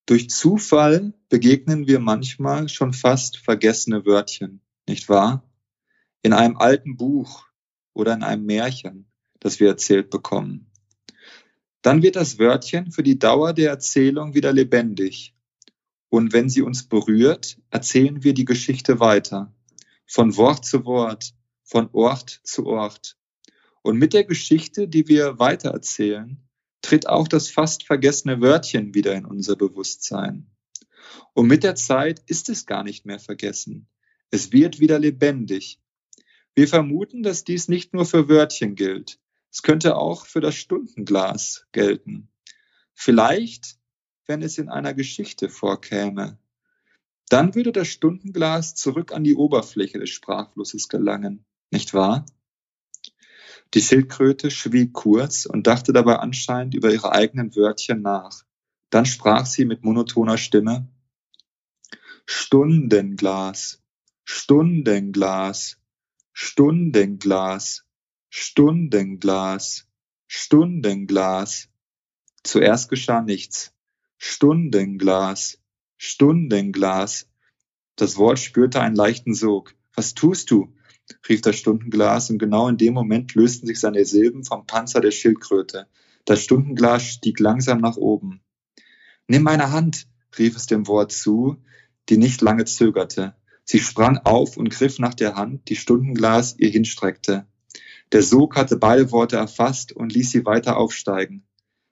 Durch Zufall begegnen wir manchmal schon fast vergessene Wörtchen, nicht wahr? In einem alten Buch oder in einem Märchen, das wir erzählt bekommen. Dann wird das Wörtchen für die Dauer der Erzählung wieder lebendig und wenn sie uns berührt, erzählen wir die Geschichte weiter. Von Wort zu Wort, von Ort zu Ort. Und mit der Geschichte, die wir weitererzählen, tritt auch das fast vergessene Wörtchen wieder in unser Bewusstsein. Und mit der Zeit ist es gar nicht mehr vergessen. Es wird wieder lebendig. Wir vermuten, dass dies nicht nur für Wörtchen gilt. Es könnte auch für das Stundenglas gelten. Vielleicht wenn es in einer Geschichte vorkäme. Dann würde das Stundenglas zurück an die Oberfläche des Sprachflusses gelangen, nicht wahr? Die Schildkröte schwieg kurz und dachte dabei anscheinend über ihre eigenen Wörtchen nach. Dann sprach sie mit monotoner Stimme Stundenglas, Stundenglas, Stundenglas, Stundenglas, Stundenglas. Zuerst geschah nichts. Stundenglas, Stundenglas. Das Wort spürte einen leichten Sog. Was tust du? rief das Stundenglas, und genau in dem Moment lösten sich seine Silben vom Panzer der Schildkröte. Das Stundenglas stieg langsam nach oben. Nimm meine Hand, rief es dem Wort zu, die nicht lange zögerte. Sie sprang auf und griff nach der Hand, die Stundenglas ihr hinstreckte. Der Sog hatte beide Worte erfasst und ließ sie weiter aufsteigen.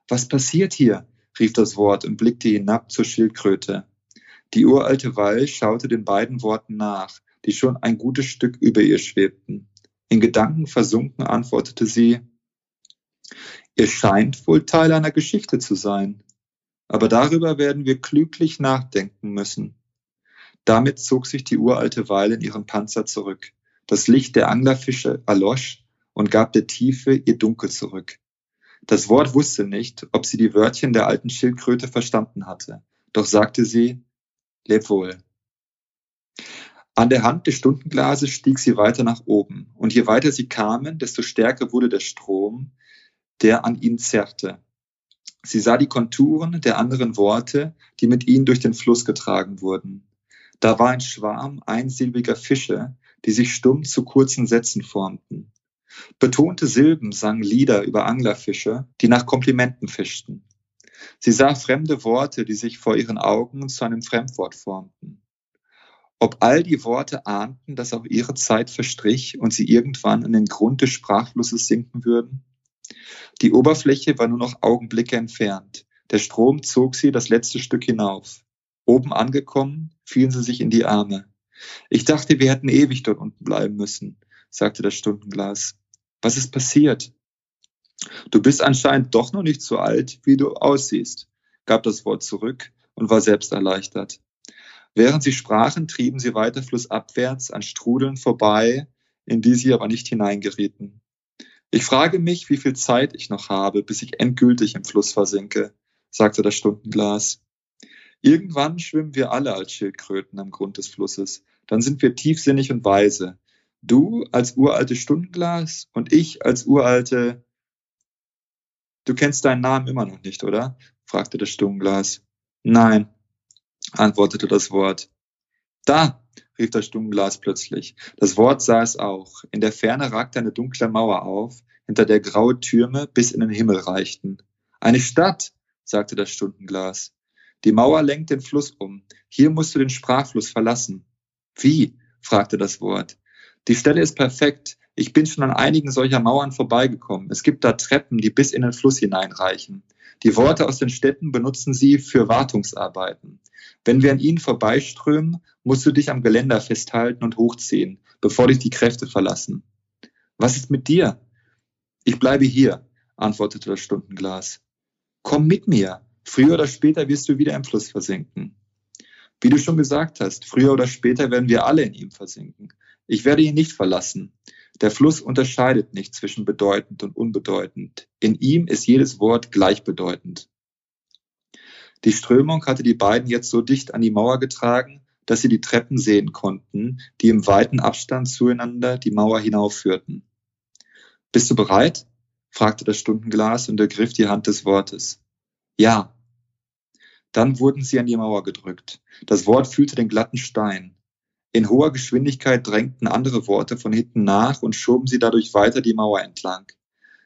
Was passiert hier? rief das Wort und blickte hinab zur Schildkröte. Die uralte Wall schaute den beiden Worten nach, die schon ein gutes Stück über ihr schwebten. In Gedanken versunken antwortete sie, Ihr scheint wohl Teil einer Geschichte zu sein, aber darüber werden wir klüglich nachdenken müssen. Damit zog sich die uralte Weile in ihren Panzer zurück. Das Licht der Anglerfische erlosch und gab der Tiefe ihr Dunkel zurück. Das Wort wusste nicht, ob sie die Wörtchen der alten Schildkröte verstanden hatte, doch sagte sie, leb wohl. An der Hand des Stundenglases stieg sie weiter nach oben, und je weiter sie kamen, desto stärker wurde der Strom, der an ihnen zerrte. Sie sah die Konturen der anderen Worte, die mit ihnen durch den Fluss getragen wurden. Da war ein Schwarm einsilbiger Fische, die sich stumm zu kurzen Sätzen formten. Betonte Silben sangen Lieder über Anglerfische, die nach Komplimenten fischten. Sie sah fremde Worte, die sich vor ihren Augen zu einem Fremdwort formten. Ob all die Worte ahnten, dass auch ihre Zeit verstrich und sie irgendwann an den Grund des Sprachflusses sinken würden? Die Oberfläche war nur noch Augenblicke entfernt. Der Strom zog sie das letzte Stück hinauf. Oben angekommen, fielen sie sich in die Arme. Ich dachte, wir hätten ewig dort unten bleiben müssen, sagte das Stundenglas. Was ist passiert? Du bist anscheinend doch noch nicht so alt, wie du aussiehst, gab das Wort zurück und war selbst erleichtert. Während sie sprachen, trieben sie weiter flussabwärts an Strudeln vorbei, in die sie aber nicht hineingerieten. Ich frage mich, wie viel Zeit ich noch habe, bis ich endgültig im Fluss versinke, sagte das Stundenglas. Irgendwann schwimmen wir alle als Schildkröten am Grund des Flusses. Dann sind wir tiefsinnig und weise. Du als uraltes Stundenglas und ich als uralte. Du kennst deinen Namen immer noch nicht, oder? fragte das Stundenglas. Nein, antwortete das Wort. Da, rief das Stundenglas plötzlich. Das Wort sah es auch. In der Ferne ragte eine dunkle Mauer auf, hinter der graue Türme bis in den Himmel reichten. Eine Stadt, sagte das Stundenglas. Die Mauer lenkt den Fluss um. Hier musst du den Sprachfluss verlassen. Wie? fragte das Wort. Die Stelle ist perfekt. Ich bin schon an einigen solcher Mauern vorbeigekommen. Es gibt da Treppen, die bis in den Fluss hineinreichen. Die Worte aus den Städten benutzen sie für Wartungsarbeiten. Wenn wir an ihnen vorbeiströmen, musst du dich am Geländer festhalten und hochziehen, bevor dich die Kräfte verlassen. Was ist mit dir? Ich bleibe hier, antwortete das Stundenglas. Komm mit mir. Früher oder später wirst du wieder im Fluss versinken. Wie du schon gesagt hast, früher oder später werden wir alle in ihm versinken. Ich werde ihn nicht verlassen. Der Fluss unterscheidet nicht zwischen bedeutend und unbedeutend. In ihm ist jedes Wort gleichbedeutend. Die Strömung hatte die beiden jetzt so dicht an die Mauer getragen, dass sie die Treppen sehen konnten, die im weiten Abstand zueinander die Mauer hinaufführten. Bist du bereit? fragte das Stundenglas und ergriff die Hand des Wortes. Ja. Dann wurden sie an die Mauer gedrückt. Das Wort fühlte den glatten Stein. In hoher Geschwindigkeit drängten andere Worte von hinten nach und schoben sie dadurch weiter die Mauer entlang.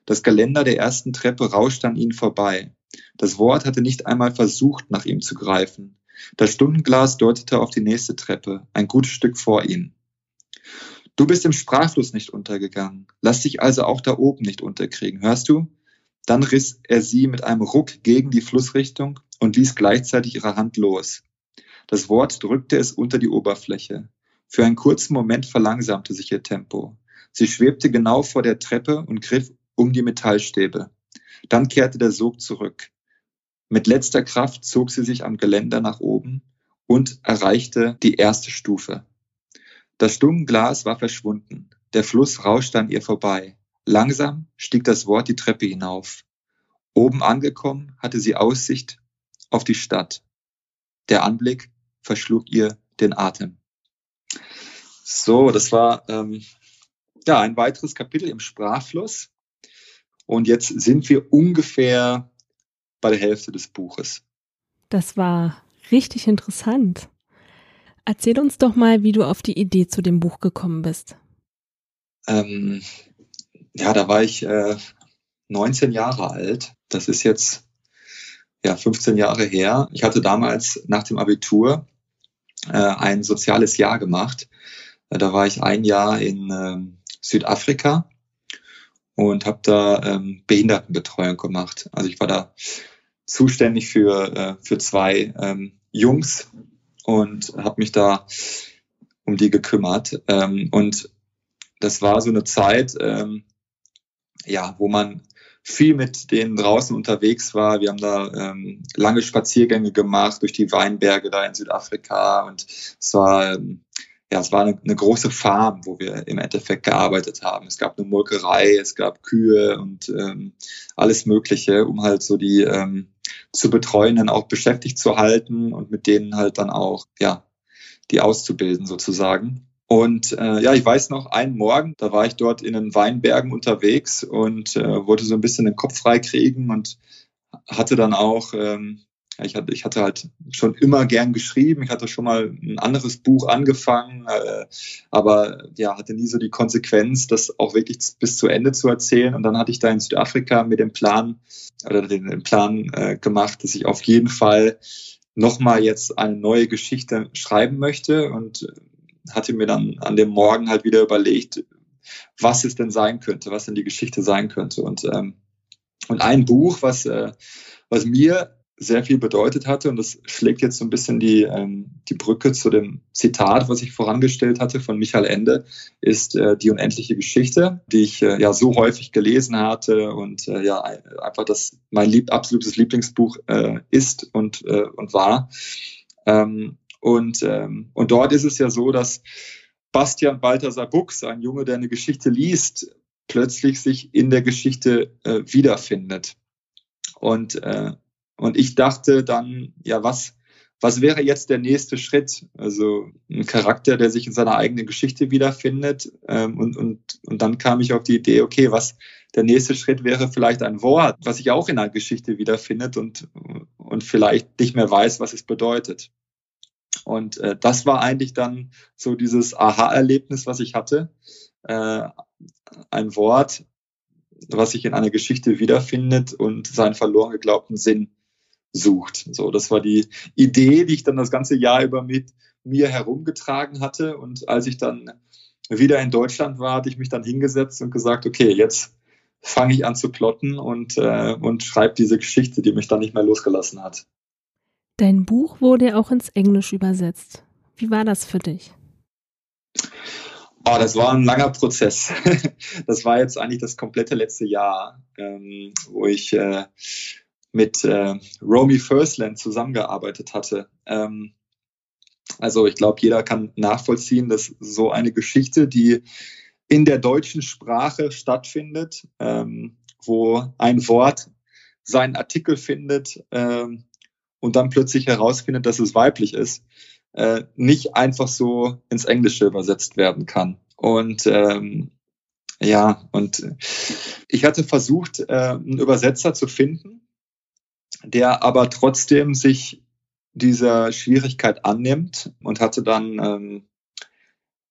Das Geländer der ersten Treppe rauschte an ihnen vorbei. Das Wort hatte nicht einmal versucht, nach ihm zu greifen. Das Stundenglas deutete auf die nächste Treppe, ein gutes Stück vor ihnen. Du bist im Sprachfluss nicht untergegangen. Lass dich also auch da oben nicht unterkriegen, hörst du? Dann riss er sie mit einem Ruck gegen die Flussrichtung und ließ gleichzeitig ihre Hand los. Das Wort drückte es unter die Oberfläche. Für einen kurzen Moment verlangsamte sich ihr Tempo. Sie schwebte genau vor der Treppe und griff um die Metallstäbe. Dann kehrte der Sog zurück. Mit letzter Kraft zog sie sich am Geländer nach oben und erreichte die erste Stufe. Das Stungenglas war verschwunden. Der Fluss rauschte an ihr vorbei. Langsam stieg das Wort die Treppe hinauf. Oben angekommen hatte sie Aussicht auf die Stadt. Der Anblick verschlug ihr den Atem. So, das war ähm, ja ein weiteres Kapitel im Sprachfluss. Und jetzt sind wir ungefähr bei der Hälfte des Buches. Das war richtig interessant. Erzähl uns doch mal, wie du auf die Idee zu dem Buch gekommen bist. Ähm, ja, da war ich äh, 19 Jahre alt. Das ist jetzt ja 15 Jahre her. Ich hatte damals nach dem Abitur äh, ein soziales Jahr gemacht. Äh, da war ich ein Jahr in äh, Südafrika und habe da ähm, Behindertenbetreuung gemacht. Also ich war da zuständig für, äh, für zwei ähm, Jungs und habe mich da um die gekümmert. Ähm, und das war so eine Zeit, ähm, ja, wo man viel mit denen draußen unterwegs war. Wir haben da ähm, lange Spaziergänge gemacht durch die Weinberge da in Südafrika und es war ähm, ja, es war eine, eine, große Farm, wo wir im Endeffekt gearbeitet haben. Es gab eine Molkerei, es gab Kühe und ähm, alles Mögliche, um halt so die ähm, zu Betreuenden auch beschäftigt zu halten und mit denen halt dann auch, ja, die auszubilden sozusagen. Und äh, ja, ich weiß noch, einen Morgen, da war ich dort in den Weinbergen unterwegs und äh, wollte so ein bisschen den Kopf freikriegen und hatte dann auch, ähm, ich, hatte, ich hatte halt schon immer gern geschrieben. Ich hatte schon mal ein anderes Buch angefangen, äh, aber ja, hatte nie so die Konsequenz, das auch wirklich bis zu Ende zu erzählen. Und dann hatte ich da in Südafrika mit dem Plan oder den, den Plan äh, gemacht, dass ich auf jeden Fall nochmal jetzt eine neue Geschichte schreiben möchte und hatte mir dann an dem Morgen halt wieder überlegt, was es denn sein könnte, was denn die Geschichte sein könnte. Und, ähm, und ein Buch, was, äh, was mir sehr viel bedeutet hatte, und das schlägt jetzt so ein bisschen die, ähm, die Brücke zu dem Zitat, was ich vorangestellt hatte von Michael Ende, ist äh, die unendliche Geschichte, die ich äh, ja so häufig gelesen hatte und äh, ja einfach das mein lieb, absolutes Lieblingsbuch äh, ist und, äh, und war. Ähm, und, ähm, und dort ist es ja so, dass Bastian Balthasar Buchs, ein Junge, der eine Geschichte liest, plötzlich sich in der Geschichte äh, wiederfindet. Und äh, und ich dachte dann, ja, was, was wäre jetzt der nächste Schritt? Also ein Charakter, der sich in seiner eigenen Geschichte wiederfindet. Ähm, und, und, und dann kam ich auf die Idee, okay, was der nächste Schritt wäre vielleicht ein Wort, was sich auch in einer Geschichte wiederfindet und, und vielleicht nicht mehr weiß, was es bedeutet. Und äh, das war eigentlich dann so dieses Aha-Erlebnis, was ich hatte. Äh, ein Wort, was sich in einer Geschichte wiederfindet und seinen verloren geglaubten Sinn sucht. So, das war die Idee, die ich dann das ganze Jahr über mit mir herumgetragen hatte. Und als ich dann wieder in Deutschland war, hatte ich mich dann hingesetzt und gesagt, okay, jetzt fange ich an zu plotten und, äh, und schreibe diese Geschichte, die mich dann nicht mehr losgelassen hat. Dein Buch wurde auch ins Englisch übersetzt. Wie war das für dich? Oh, das war ein langer Prozess. <laughs> Das war jetzt eigentlich das komplette letzte Jahr, ähm, wo ich äh, mit äh, Romy Firstland zusammengearbeitet hatte. Ähm, also ich glaube, jeder kann nachvollziehen, dass so eine Geschichte, die in der deutschen Sprache stattfindet, ähm, wo ein Wort seinen Artikel findet und dann plötzlich herausfindet, dass es weiblich ist, äh, nicht einfach so ins Englische übersetzt werden kann. Und ähm, ja, und ich hatte versucht, äh, einen Übersetzer zu finden, der aber trotzdem sich dieser Schwierigkeit annimmt und hatte dann ähm,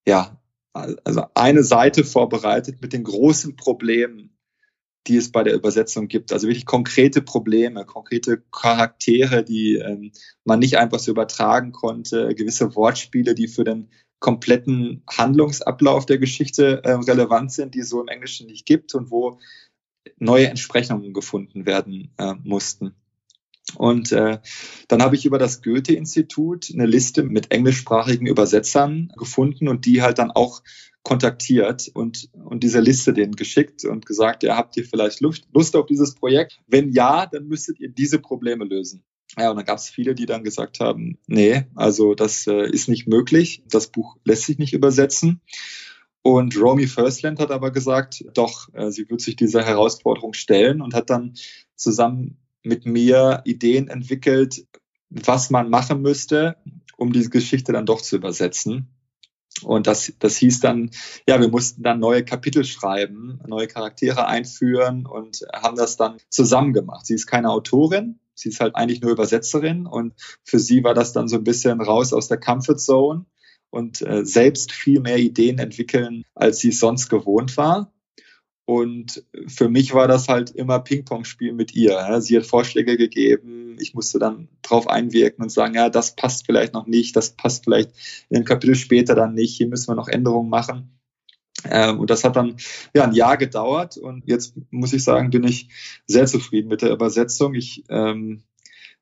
ja also eine Seite vorbereitet mit den großen Problemen, die es bei der Übersetzung gibt. Also wirklich konkrete Probleme, konkrete Charaktere, die ähm, man nicht einfach so übertragen konnte, gewisse Wortspiele, die für den kompletten Handlungsablauf der Geschichte äh, relevant sind, die es so im Englischen nicht gibt und wo neue Entsprechungen gefunden werden äh, mussten. Und äh, dann habe ich über das Goethe-Institut eine Liste mit englischsprachigen Übersetzern gefunden und die halt dann auch kontaktiert und, und diese Liste denen geschickt und gesagt, ja, habt ihr vielleicht Lust, auf dieses Projekt? Wenn ja, dann müsstet ihr diese Probleme lösen. Ja, und dann gab es viele, die dann gesagt haben, nee, also das äh, ist nicht möglich, das Buch lässt sich nicht übersetzen. Und Romy Firstland hat aber gesagt, doch, äh, sie wird sich dieser Herausforderung stellen und hat dann zusammen mit mir Ideen entwickelt, was man machen müsste, um diese Geschichte dann doch zu übersetzen. Und das, das hieß dann, ja, wir mussten dann neue Kapitel schreiben, neue Charaktere einführen und haben das dann zusammen gemacht. Sie ist keine Autorin, sie ist halt eigentlich nur Übersetzerin und für sie war das dann so ein bisschen raus aus der Comfort Zone und äh, selbst viel mehr Ideen entwickeln, als sie es sonst gewohnt war. Und für mich war das halt immer Ping-Pong-Spiel mit ihr. Sie hat Vorschläge gegeben, ich musste dann drauf einwirken und sagen, ja, das passt vielleicht noch nicht, das passt vielleicht in einem Kapitel später dann nicht, hier müssen wir noch Änderungen machen. Ähm, und das hat dann ja ein Jahr gedauert und jetzt muss ich sagen, bin ich sehr zufrieden mit der Übersetzung. Ich ähm,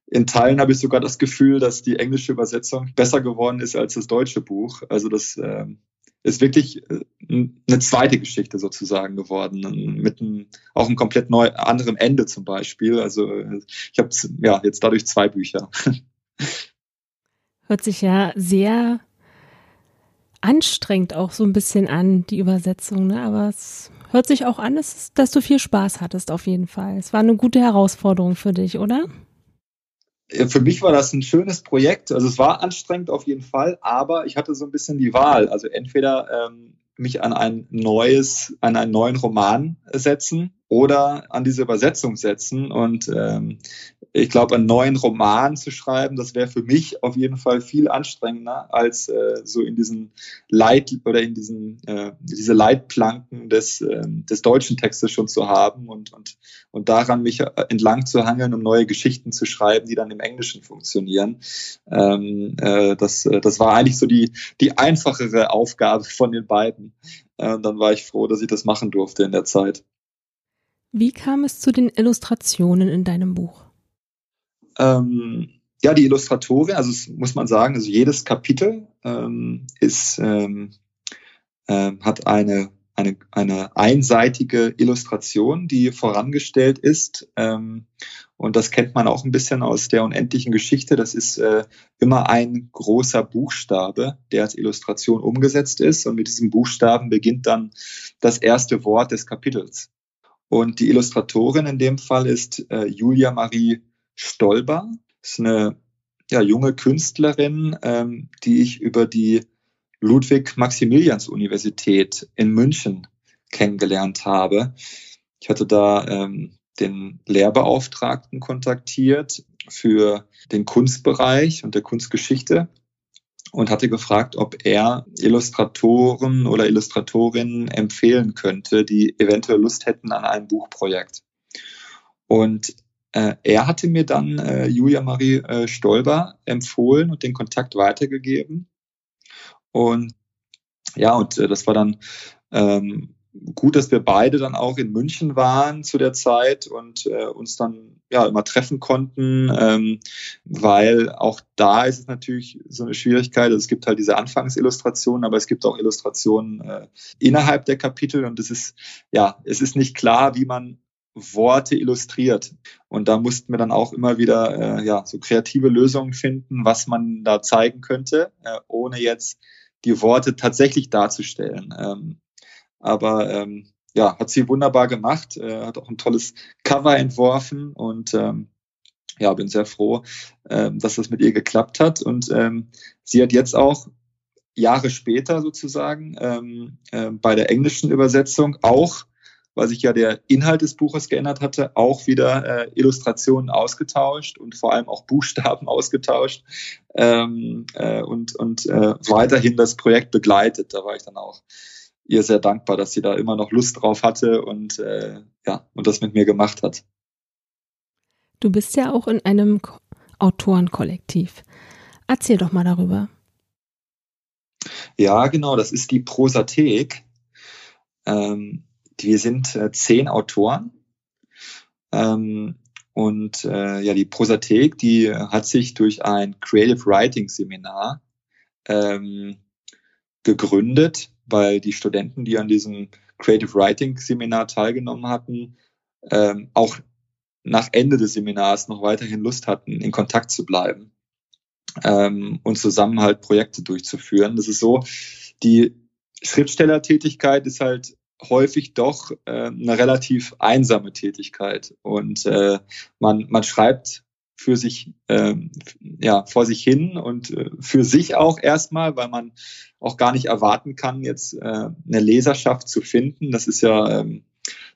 in Teilen habe ich sogar das Gefühl, dass die englische Übersetzung besser geworden ist als das deutsche Buch. Also das ähm, ist wirklich äh, eine zweite Geschichte sozusagen geworden, mit einem, auch einem komplett neu anderem Ende zum Beispiel. Also ich habe ja jetzt dadurch zwei Bücher. Hört sich ja sehr anstrengend auch so ein bisschen an, die Übersetzung, ne? aber es hört sich auch an, dass, dass du viel Spaß hattest auf jeden Fall. Es war eine gute Herausforderung für dich, oder? Für mich war das ein schönes Projekt. Also es war anstrengend auf jeden Fall, aber ich hatte so ein bisschen die Wahl. Also entweder ähm, mich an ein neues, an einen neuen Roman setzen oder an diese Übersetzung setzen. Und ähm, ich glaube, einen neuen Roman zu schreiben, das wäre für mich auf jeden Fall viel anstrengender, als äh, so in diesen Leit oder in diesen äh, diese Leitplanken des, äh, des deutschen Textes schon zu haben und, und, und daran mich entlang zu hangeln, um neue Geschichten zu schreiben, die dann im Englischen funktionieren. Ähm, äh, das, das war eigentlich so die, die einfachere Aufgabe von den beiden. Äh, dann war ich froh, dass ich das machen durfte in der Zeit. Wie kam es zu den Illustrationen in deinem Buch? Ähm, ja, die Illustratorin, also muss man sagen, also jedes Kapitel ähm, ist, ähm, äh, hat eine, eine, eine einseitige Illustration, die vorangestellt ist. Ähm, und das kennt man auch ein bisschen aus der unendlichen Geschichte. Das ist äh, immer ein großer Buchstabe, der als Illustration umgesetzt ist. Und mit diesem Buchstaben beginnt dann das erste Wort des Kapitels. Und die Illustratorin in dem Fall ist äh, Julia Marie Stolber. Ist eine ja, junge Künstlerin, ähm, die ich über die Ludwig-Maximilians-Universität in München kennengelernt habe. Ich hatte da ähm, den Lehrbeauftragten kontaktiert für den Kunstbereich und der Kunstgeschichte und hatte gefragt, ob er Illustratoren oder Illustratorinnen empfehlen könnte, die eventuell Lust hätten an einem Buchprojekt. Und äh, er hatte mir dann äh, Julia Marie äh, Stolber empfohlen und den Kontakt weitergegeben. Und ja, und äh, das war dann ähm, gut, dass wir beide dann auch in München waren zu der Zeit und äh, uns dann ja immer treffen konnten, ähm, weil auch da ist es natürlich so eine Schwierigkeit. Also es gibt halt diese Anfangsillustrationen, aber es gibt auch Illustrationen äh, innerhalb der Kapitel und es ist ja, es ist nicht klar, wie man Worte illustriert. Und da mussten wir dann auch immer wieder äh, ja, so kreative Lösungen finden, was man da zeigen könnte, äh, ohne jetzt die Worte tatsächlich darzustellen. Ähm, aber ähm, ja, hat sie wunderbar gemacht, äh, hat auch ein tolles Cover entworfen und ähm, ja, bin sehr froh, ähm, dass das mit ihr geklappt hat. Und ähm, sie hat jetzt auch Jahre später sozusagen ähm, äh, bei der englischen Übersetzung auch weil sich ja der Inhalt des Buches geändert hatte, auch wieder äh, Illustrationen ausgetauscht und vor allem auch Buchstaben <laughs> ausgetauscht ähm, äh, und, und äh, weiterhin das Projekt begleitet. Da war ich dann auch ihr sehr dankbar, dass sie da immer noch Lust drauf hatte und äh, ja und das mit mir gemacht hat. Du bist ja auch in einem Autorenkollektiv. Erzähl doch mal darüber. Ja, genau, das ist die Prosathek. Ähm, wir sind äh, zehn Autoren. Ähm, und äh, ja, die Prosathek, die hat sich durch ein Creative Writing Seminar ähm, gegründet, weil die Studenten, die an diesem Creative Writing Seminar teilgenommen hatten, ähm, auch nach Ende des Seminars noch weiterhin Lust hatten, in Kontakt zu bleiben ähm, und zusammen halt Projekte durchzuführen. Das ist so, die Schriftstellertätigkeit ist halt häufig doch äh, eine relativ einsame Tätigkeit und äh, man, man schreibt für sich, äh, ja, vor sich hin und äh, für sich auch erstmal, weil man auch gar nicht erwarten kann, jetzt äh, eine Leserschaft zu finden. Das ist ja ähm,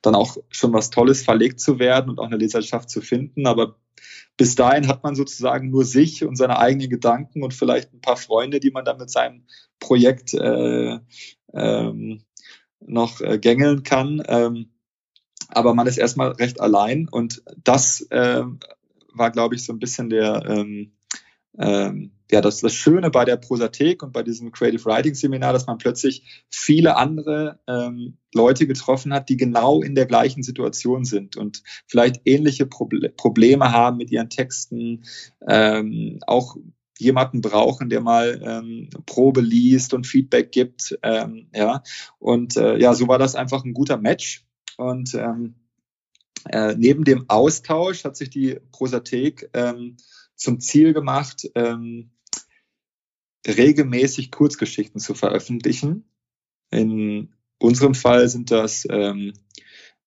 dann auch schon was Tolles, verlegt zu werden und auch eine Leserschaft zu finden. Aber bis dahin hat man sozusagen nur sich und seine eigenen Gedanken und vielleicht ein paar Freunde, die man dann mit seinem Projekt äh, ähm, noch äh, gängeln kann. Ähm, aber man ist erstmal recht allein und das äh, war, glaube ich, so ein bisschen der, ähm, ähm, ja, das, das Schöne bei der Prosathek und bei diesem Creative Writing Seminar, dass man plötzlich viele andere ähm, Leute getroffen hat, die genau in der gleichen Situation sind und vielleicht ähnliche Proble Probleme haben mit ihren Texten, ähm, auch jemanden brauchen, der mal ähm, Probe liest und Feedback gibt. Ähm, ja, und äh, ja, so war das einfach ein guter Match. Und ähm, äh, neben dem Austausch hat sich die Prosathek ähm, zum Ziel gemacht, ähm, regelmäßig Kurzgeschichten zu veröffentlichen. In unserem Fall sind das, ähm,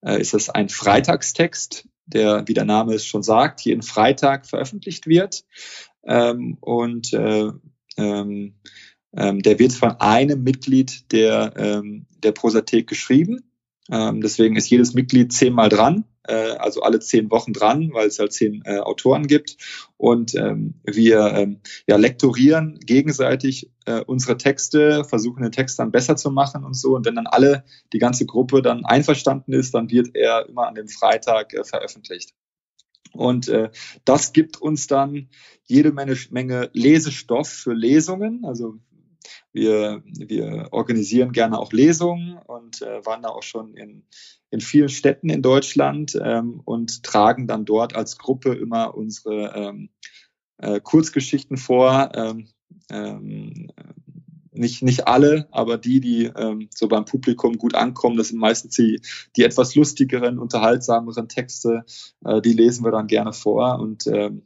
äh, ist das ein Freitagstext, der, wie der Name es schon sagt, jeden Freitag veröffentlicht wird. Ähm, und äh, ähm, ähm, der wird von einem Mitglied der, ähm, der Prosathek geschrieben. Ähm, deswegen ist jedes Mitglied zehnmal dran, äh, also alle zehn Wochen dran, weil es halt zehn äh, Autoren gibt. Und ähm, wir ähm, ja, lektorieren gegenseitig äh, unsere Texte, versuchen den Text dann besser zu machen und so. Und wenn dann alle, die ganze Gruppe dann einverstanden ist, dann wird er immer an dem Freitag äh, veröffentlicht. Und äh, das gibt uns dann jede Menge, Menge Lesestoff für Lesungen. Also wir, wir organisieren gerne auch Lesungen und äh, waren da auch schon in, in vielen Städten in Deutschland ähm, und tragen dann dort als Gruppe immer unsere ähm, äh, Kurzgeschichten vor. Ähm, ähm, nicht, nicht alle, aber die, die ähm, so beim Publikum gut ankommen, das sind meistens die, die etwas lustigeren, unterhaltsameren Texte. Äh, die lesen wir dann gerne vor und, ähm,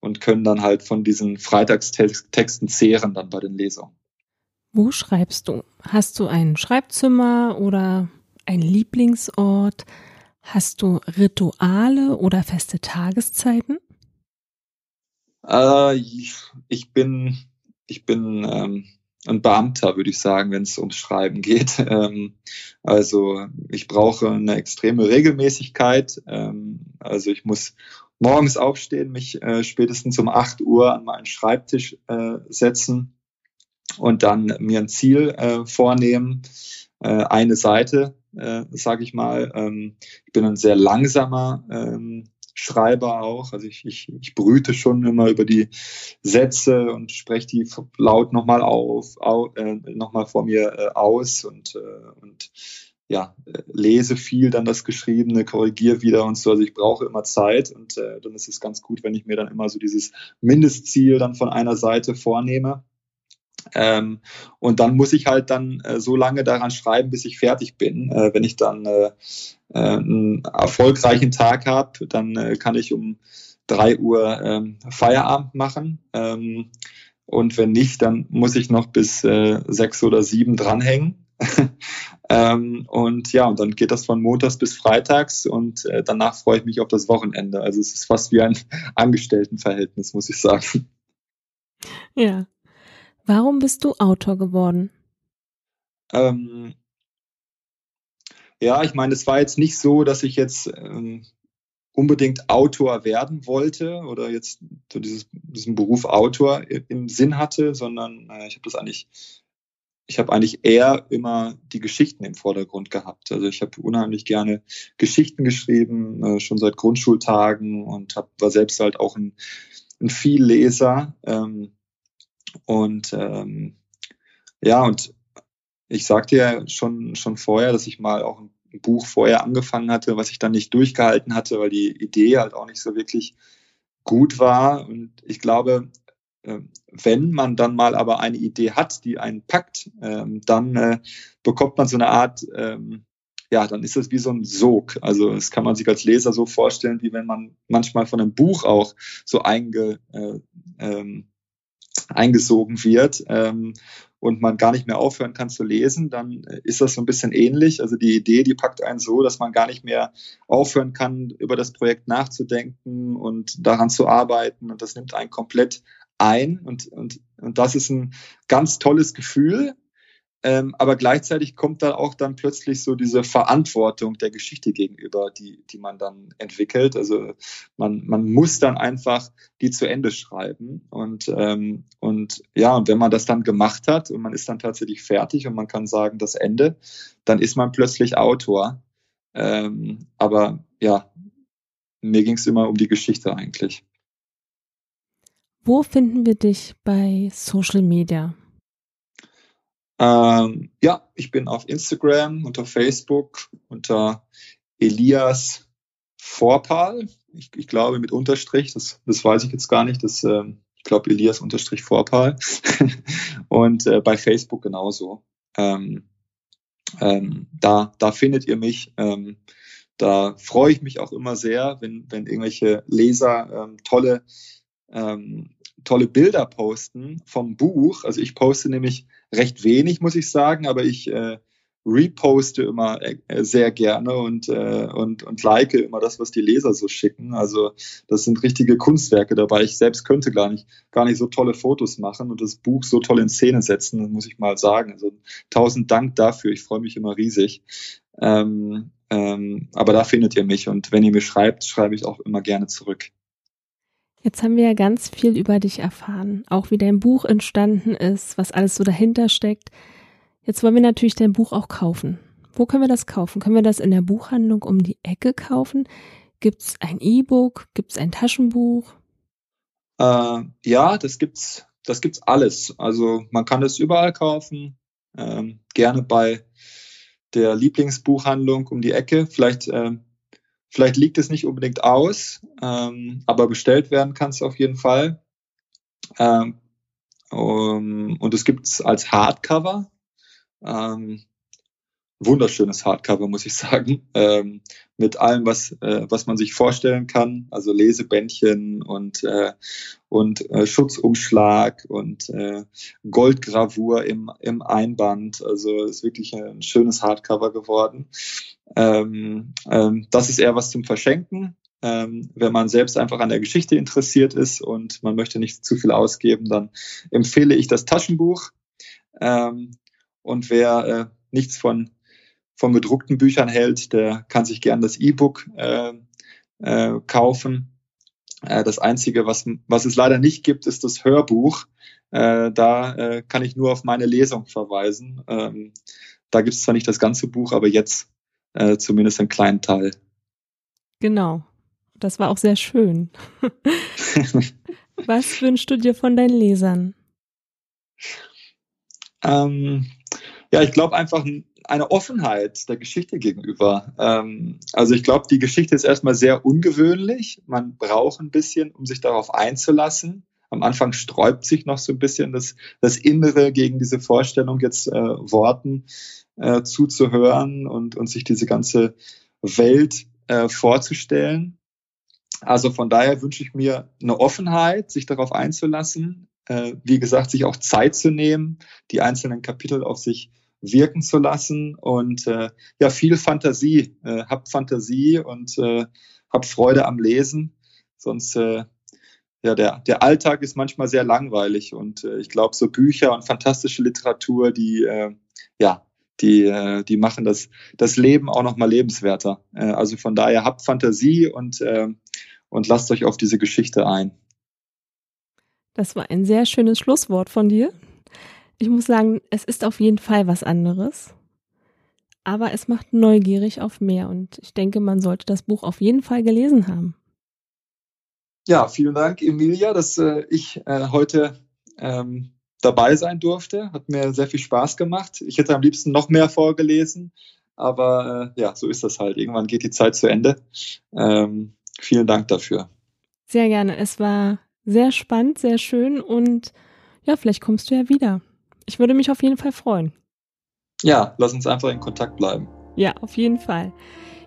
und können dann halt von diesen Freitagstexten zehren dann bei den Lesungen. Wo schreibst du? Hast du ein Schreibzimmer oder ein Lieblingsort? Hast du Rituale oder feste Tageszeiten? Äh, ich bin, ich bin ähm, ein Beamter, würde ich sagen, wenn es ums Schreiben geht. <laughs> Ähm, also ich brauche eine extreme Regelmäßigkeit. Ähm, also ich muss morgens aufstehen, mich äh, spätestens um 8 Uhr an meinen Schreibtisch äh, setzen und dann mir ein Ziel äh, vornehmen, äh, eine Seite, äh, sage ich mal. Ähm, ich bin ein sehr langsamer ähm, Schreiber auch. Also ich, ich, ich brüte schon immer über die Sätze und spreche die laut nochmal auf, au, äh, nochmal vor mir äh, aus und, äh, und ja, äh, lese viel dann das Geschriebene, korrigiere wieder und so. Also ich brauche immer Zeit und äh, dann ist es ganz gut, wenn ich mir dann immer so dieses Mindestziel dann von einer Seite vornehme. Ähm, und dann muss ich halt dann äh, so lange daran schreiben, bis ich fertig bin. Äh, wenn ich dann äh, äh einen erfolgreichen Tag habe, dann äh, kann ich um drei Uhr ähm, Feierabend machen. Ähm, und wenn nicht, dann muss ich noch bis äh, sechs oder sieben dranhängen. <laughs> ähm, und ja, und dann geht das von Montags bis Freitags und äh, danach freue ich mich auf das Wochenende. Also es ist fast wie ein <laughs> Angestelltenverhältnis, muss ich sagen. Ja, Warum bist du Autor geworden? Ähm, ja, ich meine, es war jetzt nicht so, dass ich jetzt ähm, unbedingt Autor werden wollte oder jetzt so dieses, diesen Beruf Autor im Sinn hatte, sondern äh, ich habe das eigentlich, ich habe eigentlich eher immer die Geschichten im Vordergrund gehabt. Also ich habe unheimlich gerne Geschichten geschrieben, äh, schon seit Grundschultagen und hab, war selbst halt auch ein, ein Vielleser. Ähm, und ähm, ja, und ich sagte ja schon, schon vorher, dass ich mal auch ein Buch vorher angefangen hatte, was ich dann nicht durchgehalten hatte, weil die Idee halt auch nicht so wirklich gut war. Und ich glaube, ähm, wenn man dann mal aber eine Idee hat, die einen packt, ähm, dann äh, bekommt man so eine Art, ähm, ja, dann ist es wie so ein Sog. Also das kann man sich als Leser so vorstellen, wie wenn man manchmal von einem Buch auch so einge, äh, ähm, eingesogen wird ähm, und man gar nicht mehr aufhören kann zu lesen, dann ist das so ein bisschen ähnlich. Also die Idee, die packt einen so, dass man gar nicht mehr aufhören kann, über das Projekt nachzudenken und daran zu arbeiten und das nimmt einen komplett ein und, und, und das ist ein ganz tolles Gefühl, ähm, aber gleichzeitig kommt da auch dann plötzlich so diese Verantwortung der Geschichte gegenüber, die, die man dann entwickelt. Also man, man muss dann einfach die zu Ende schreiben. Und, ähm, und ja, und wenn man das dann gemacht hat und man ist dann tatsächlich fertig und man kann sagen, das Ende, dann ist man plötzlich Autor. Ähm, aber ja, mir ging es immer um die Geschichte eigentlich. Wo finden wir dich bei Social Media? Ähm, ja, ich bin auf Instagram, unter Facebook, unter Elias Vorpal. Ich, ich glaube mit Unterstrich, das, das weiß ich jetzt gar nicht. Das, äh, ich glaube Elias Unterstrich Vorpal. <laughs> Und äh, bei Facebook genauso. Ähm, ähm, da, da findet ihr mich. Ähm, da freue ich mich auch immer sehr, wenn, wenn irgendwelche Leser ähm, tolle, ähm, tolle Bilder posten vom Buch. Also ich poste nämlich recht wenig, muss ich sagen, aber ich, äh, reposte immer äh, sehr gerne und, äh, und, und like immer das, was die Leser so schicken. Also das sind richtige Kunstwerke dabei. Ich selbst könnte gar nicht, gar nicht so tolle Fotos machen und das Buch so toll in Szene setzen, muss ich mal sagen. Also tausend Dank dafür. Ich freue mich immer riesig. Ähm, ähm, aber da findet ihr mich und wenn ihr mir schreibt, schreibe ich auch immer gerne zurück. Jetzt haben wir ja ganz viel über dich erfahren, auch wie dein Buch entstanden ist, was alles so dahinter steckt. Jetzt wollen wir natürlich dein Buch auch kaufen. Wo können wir das kaufen? Können wir das in der Buchhandlung um die Ecke kaufen? Gibt es ein E-Book? Gibt es ein Taschenbuch? Äh, ja, das gibt's, das gibt's alles. Also man kann es überall kaufen. Ähm, gerne bei der Lieblingsbuchhandlung um die Ecke. Vielleicht äh, Vielleicht liegt es nicht unbedingt aus, ähm, aber bestellt werden kann es auf jeden Fall. Ähm, um, und es gibt es als Hardcover. Ähm, wunderschönes Hardcover, muss ich <laughs> sagen, ähm, mit allem, was, äh, was man sich vorstellen kann, also Lesebändchen und, äh, und äh, Schutzumschlag und äh, Goldgravur im, im Einband. Also ist wirklich ein schönes Hardcover geworden. Ähm, ähm, das ist eher was zum Verschenken. Ähm, wenn man selbst einfach an der Geschichte interessiert ist und man möchte nicht zu viel ausgeben, dann empfehle ich das Taschenbuch. Ähm, und wer äh, nichts von von bedruckten Büchern hält, der kann sich gern das E-Book äh, äh, kaufen. Äh, das Einzige, was, was es leider nicht gibt, ist das Hörbuch. Äh, da äh, kann ich nur auf meine Lesung verweisen. Ähm, da gibt es zwar nicht das ganze Buch, aber jetzt äh, zumindest einen kleinen Teil. Genau. Das war auch sehr schön. <laughs> was wünschst du dir von deinen Lesern? Ähm, ja, ich glaube einfach eine Offenheit der Geschichte gegenüber. Ähm, also ich glaube, die Geschichte ist erstmal sehr ungewöhnlich. Man braucht ein bisschen, um sich darauf einzulassen. Am Anfang sträubt sich noch so ein bisschen das, das Innere gegen diese Vorstellung, jetzt äh, Worten äh, zuzuhören und, und sich diese ganze Welt äh, vorzustellen. Also von daher wünsche ich mir eine Offenheit, sich darauf einzulassen. Äh, wie gesagt, sich auch Zeit zu nehmen, die einzelnen Kapitel auf sich wirken zu lassen und äh, ja, viel Fantasie. Äh, habt Fantasie und äh, habt Freude am Lesen. Sonst, äh, ja, der, der Alltag ist manchmal sehr langweilig und äh, ich glaube, so Bücher und fantastische Literatur, die, äh, ja, die, äh, die machen das, das Leben auch nochmal lebenswerter. Äh, also von daher habt Fantasie und, äh, und lasst euch auf diese Geschichte ein. Das war ein sehr schönes Schlusswort von dir. Ich muss sagen, es ist auf jeden Fall was anderes. Aber es macht neugierig auf mehr und ich denke, man sollte das Buch auf jeden Fall gelesen haben. Ja, vielen Dank, Emilia, dass äh, ich äh, heute ähm, dabei sein durfte. Hat mir sehr viel Spaß gemacht. Ich hätte am liebsten noch mehr vorgelesen, aber äh, ja, so ist das halt. Irgendwann geht die Zeit zu Ende. Ähm, vielen Dank dafür. Sehr gerne. Es war sehr spannend, sehr schön und ja, vielleicht kommst du ja wieder. Ich würde mich auf jeden Fall freuen. Ja, lass uns einfach in Kontakt bleiben. Ja, auf jeden Fall.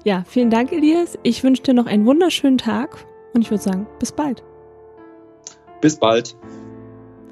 Ja, vielen Dank, Elias. Ich wünsche dir noch einen wunderschönen Tag und ich würde sagen, bis bald. Bis bald.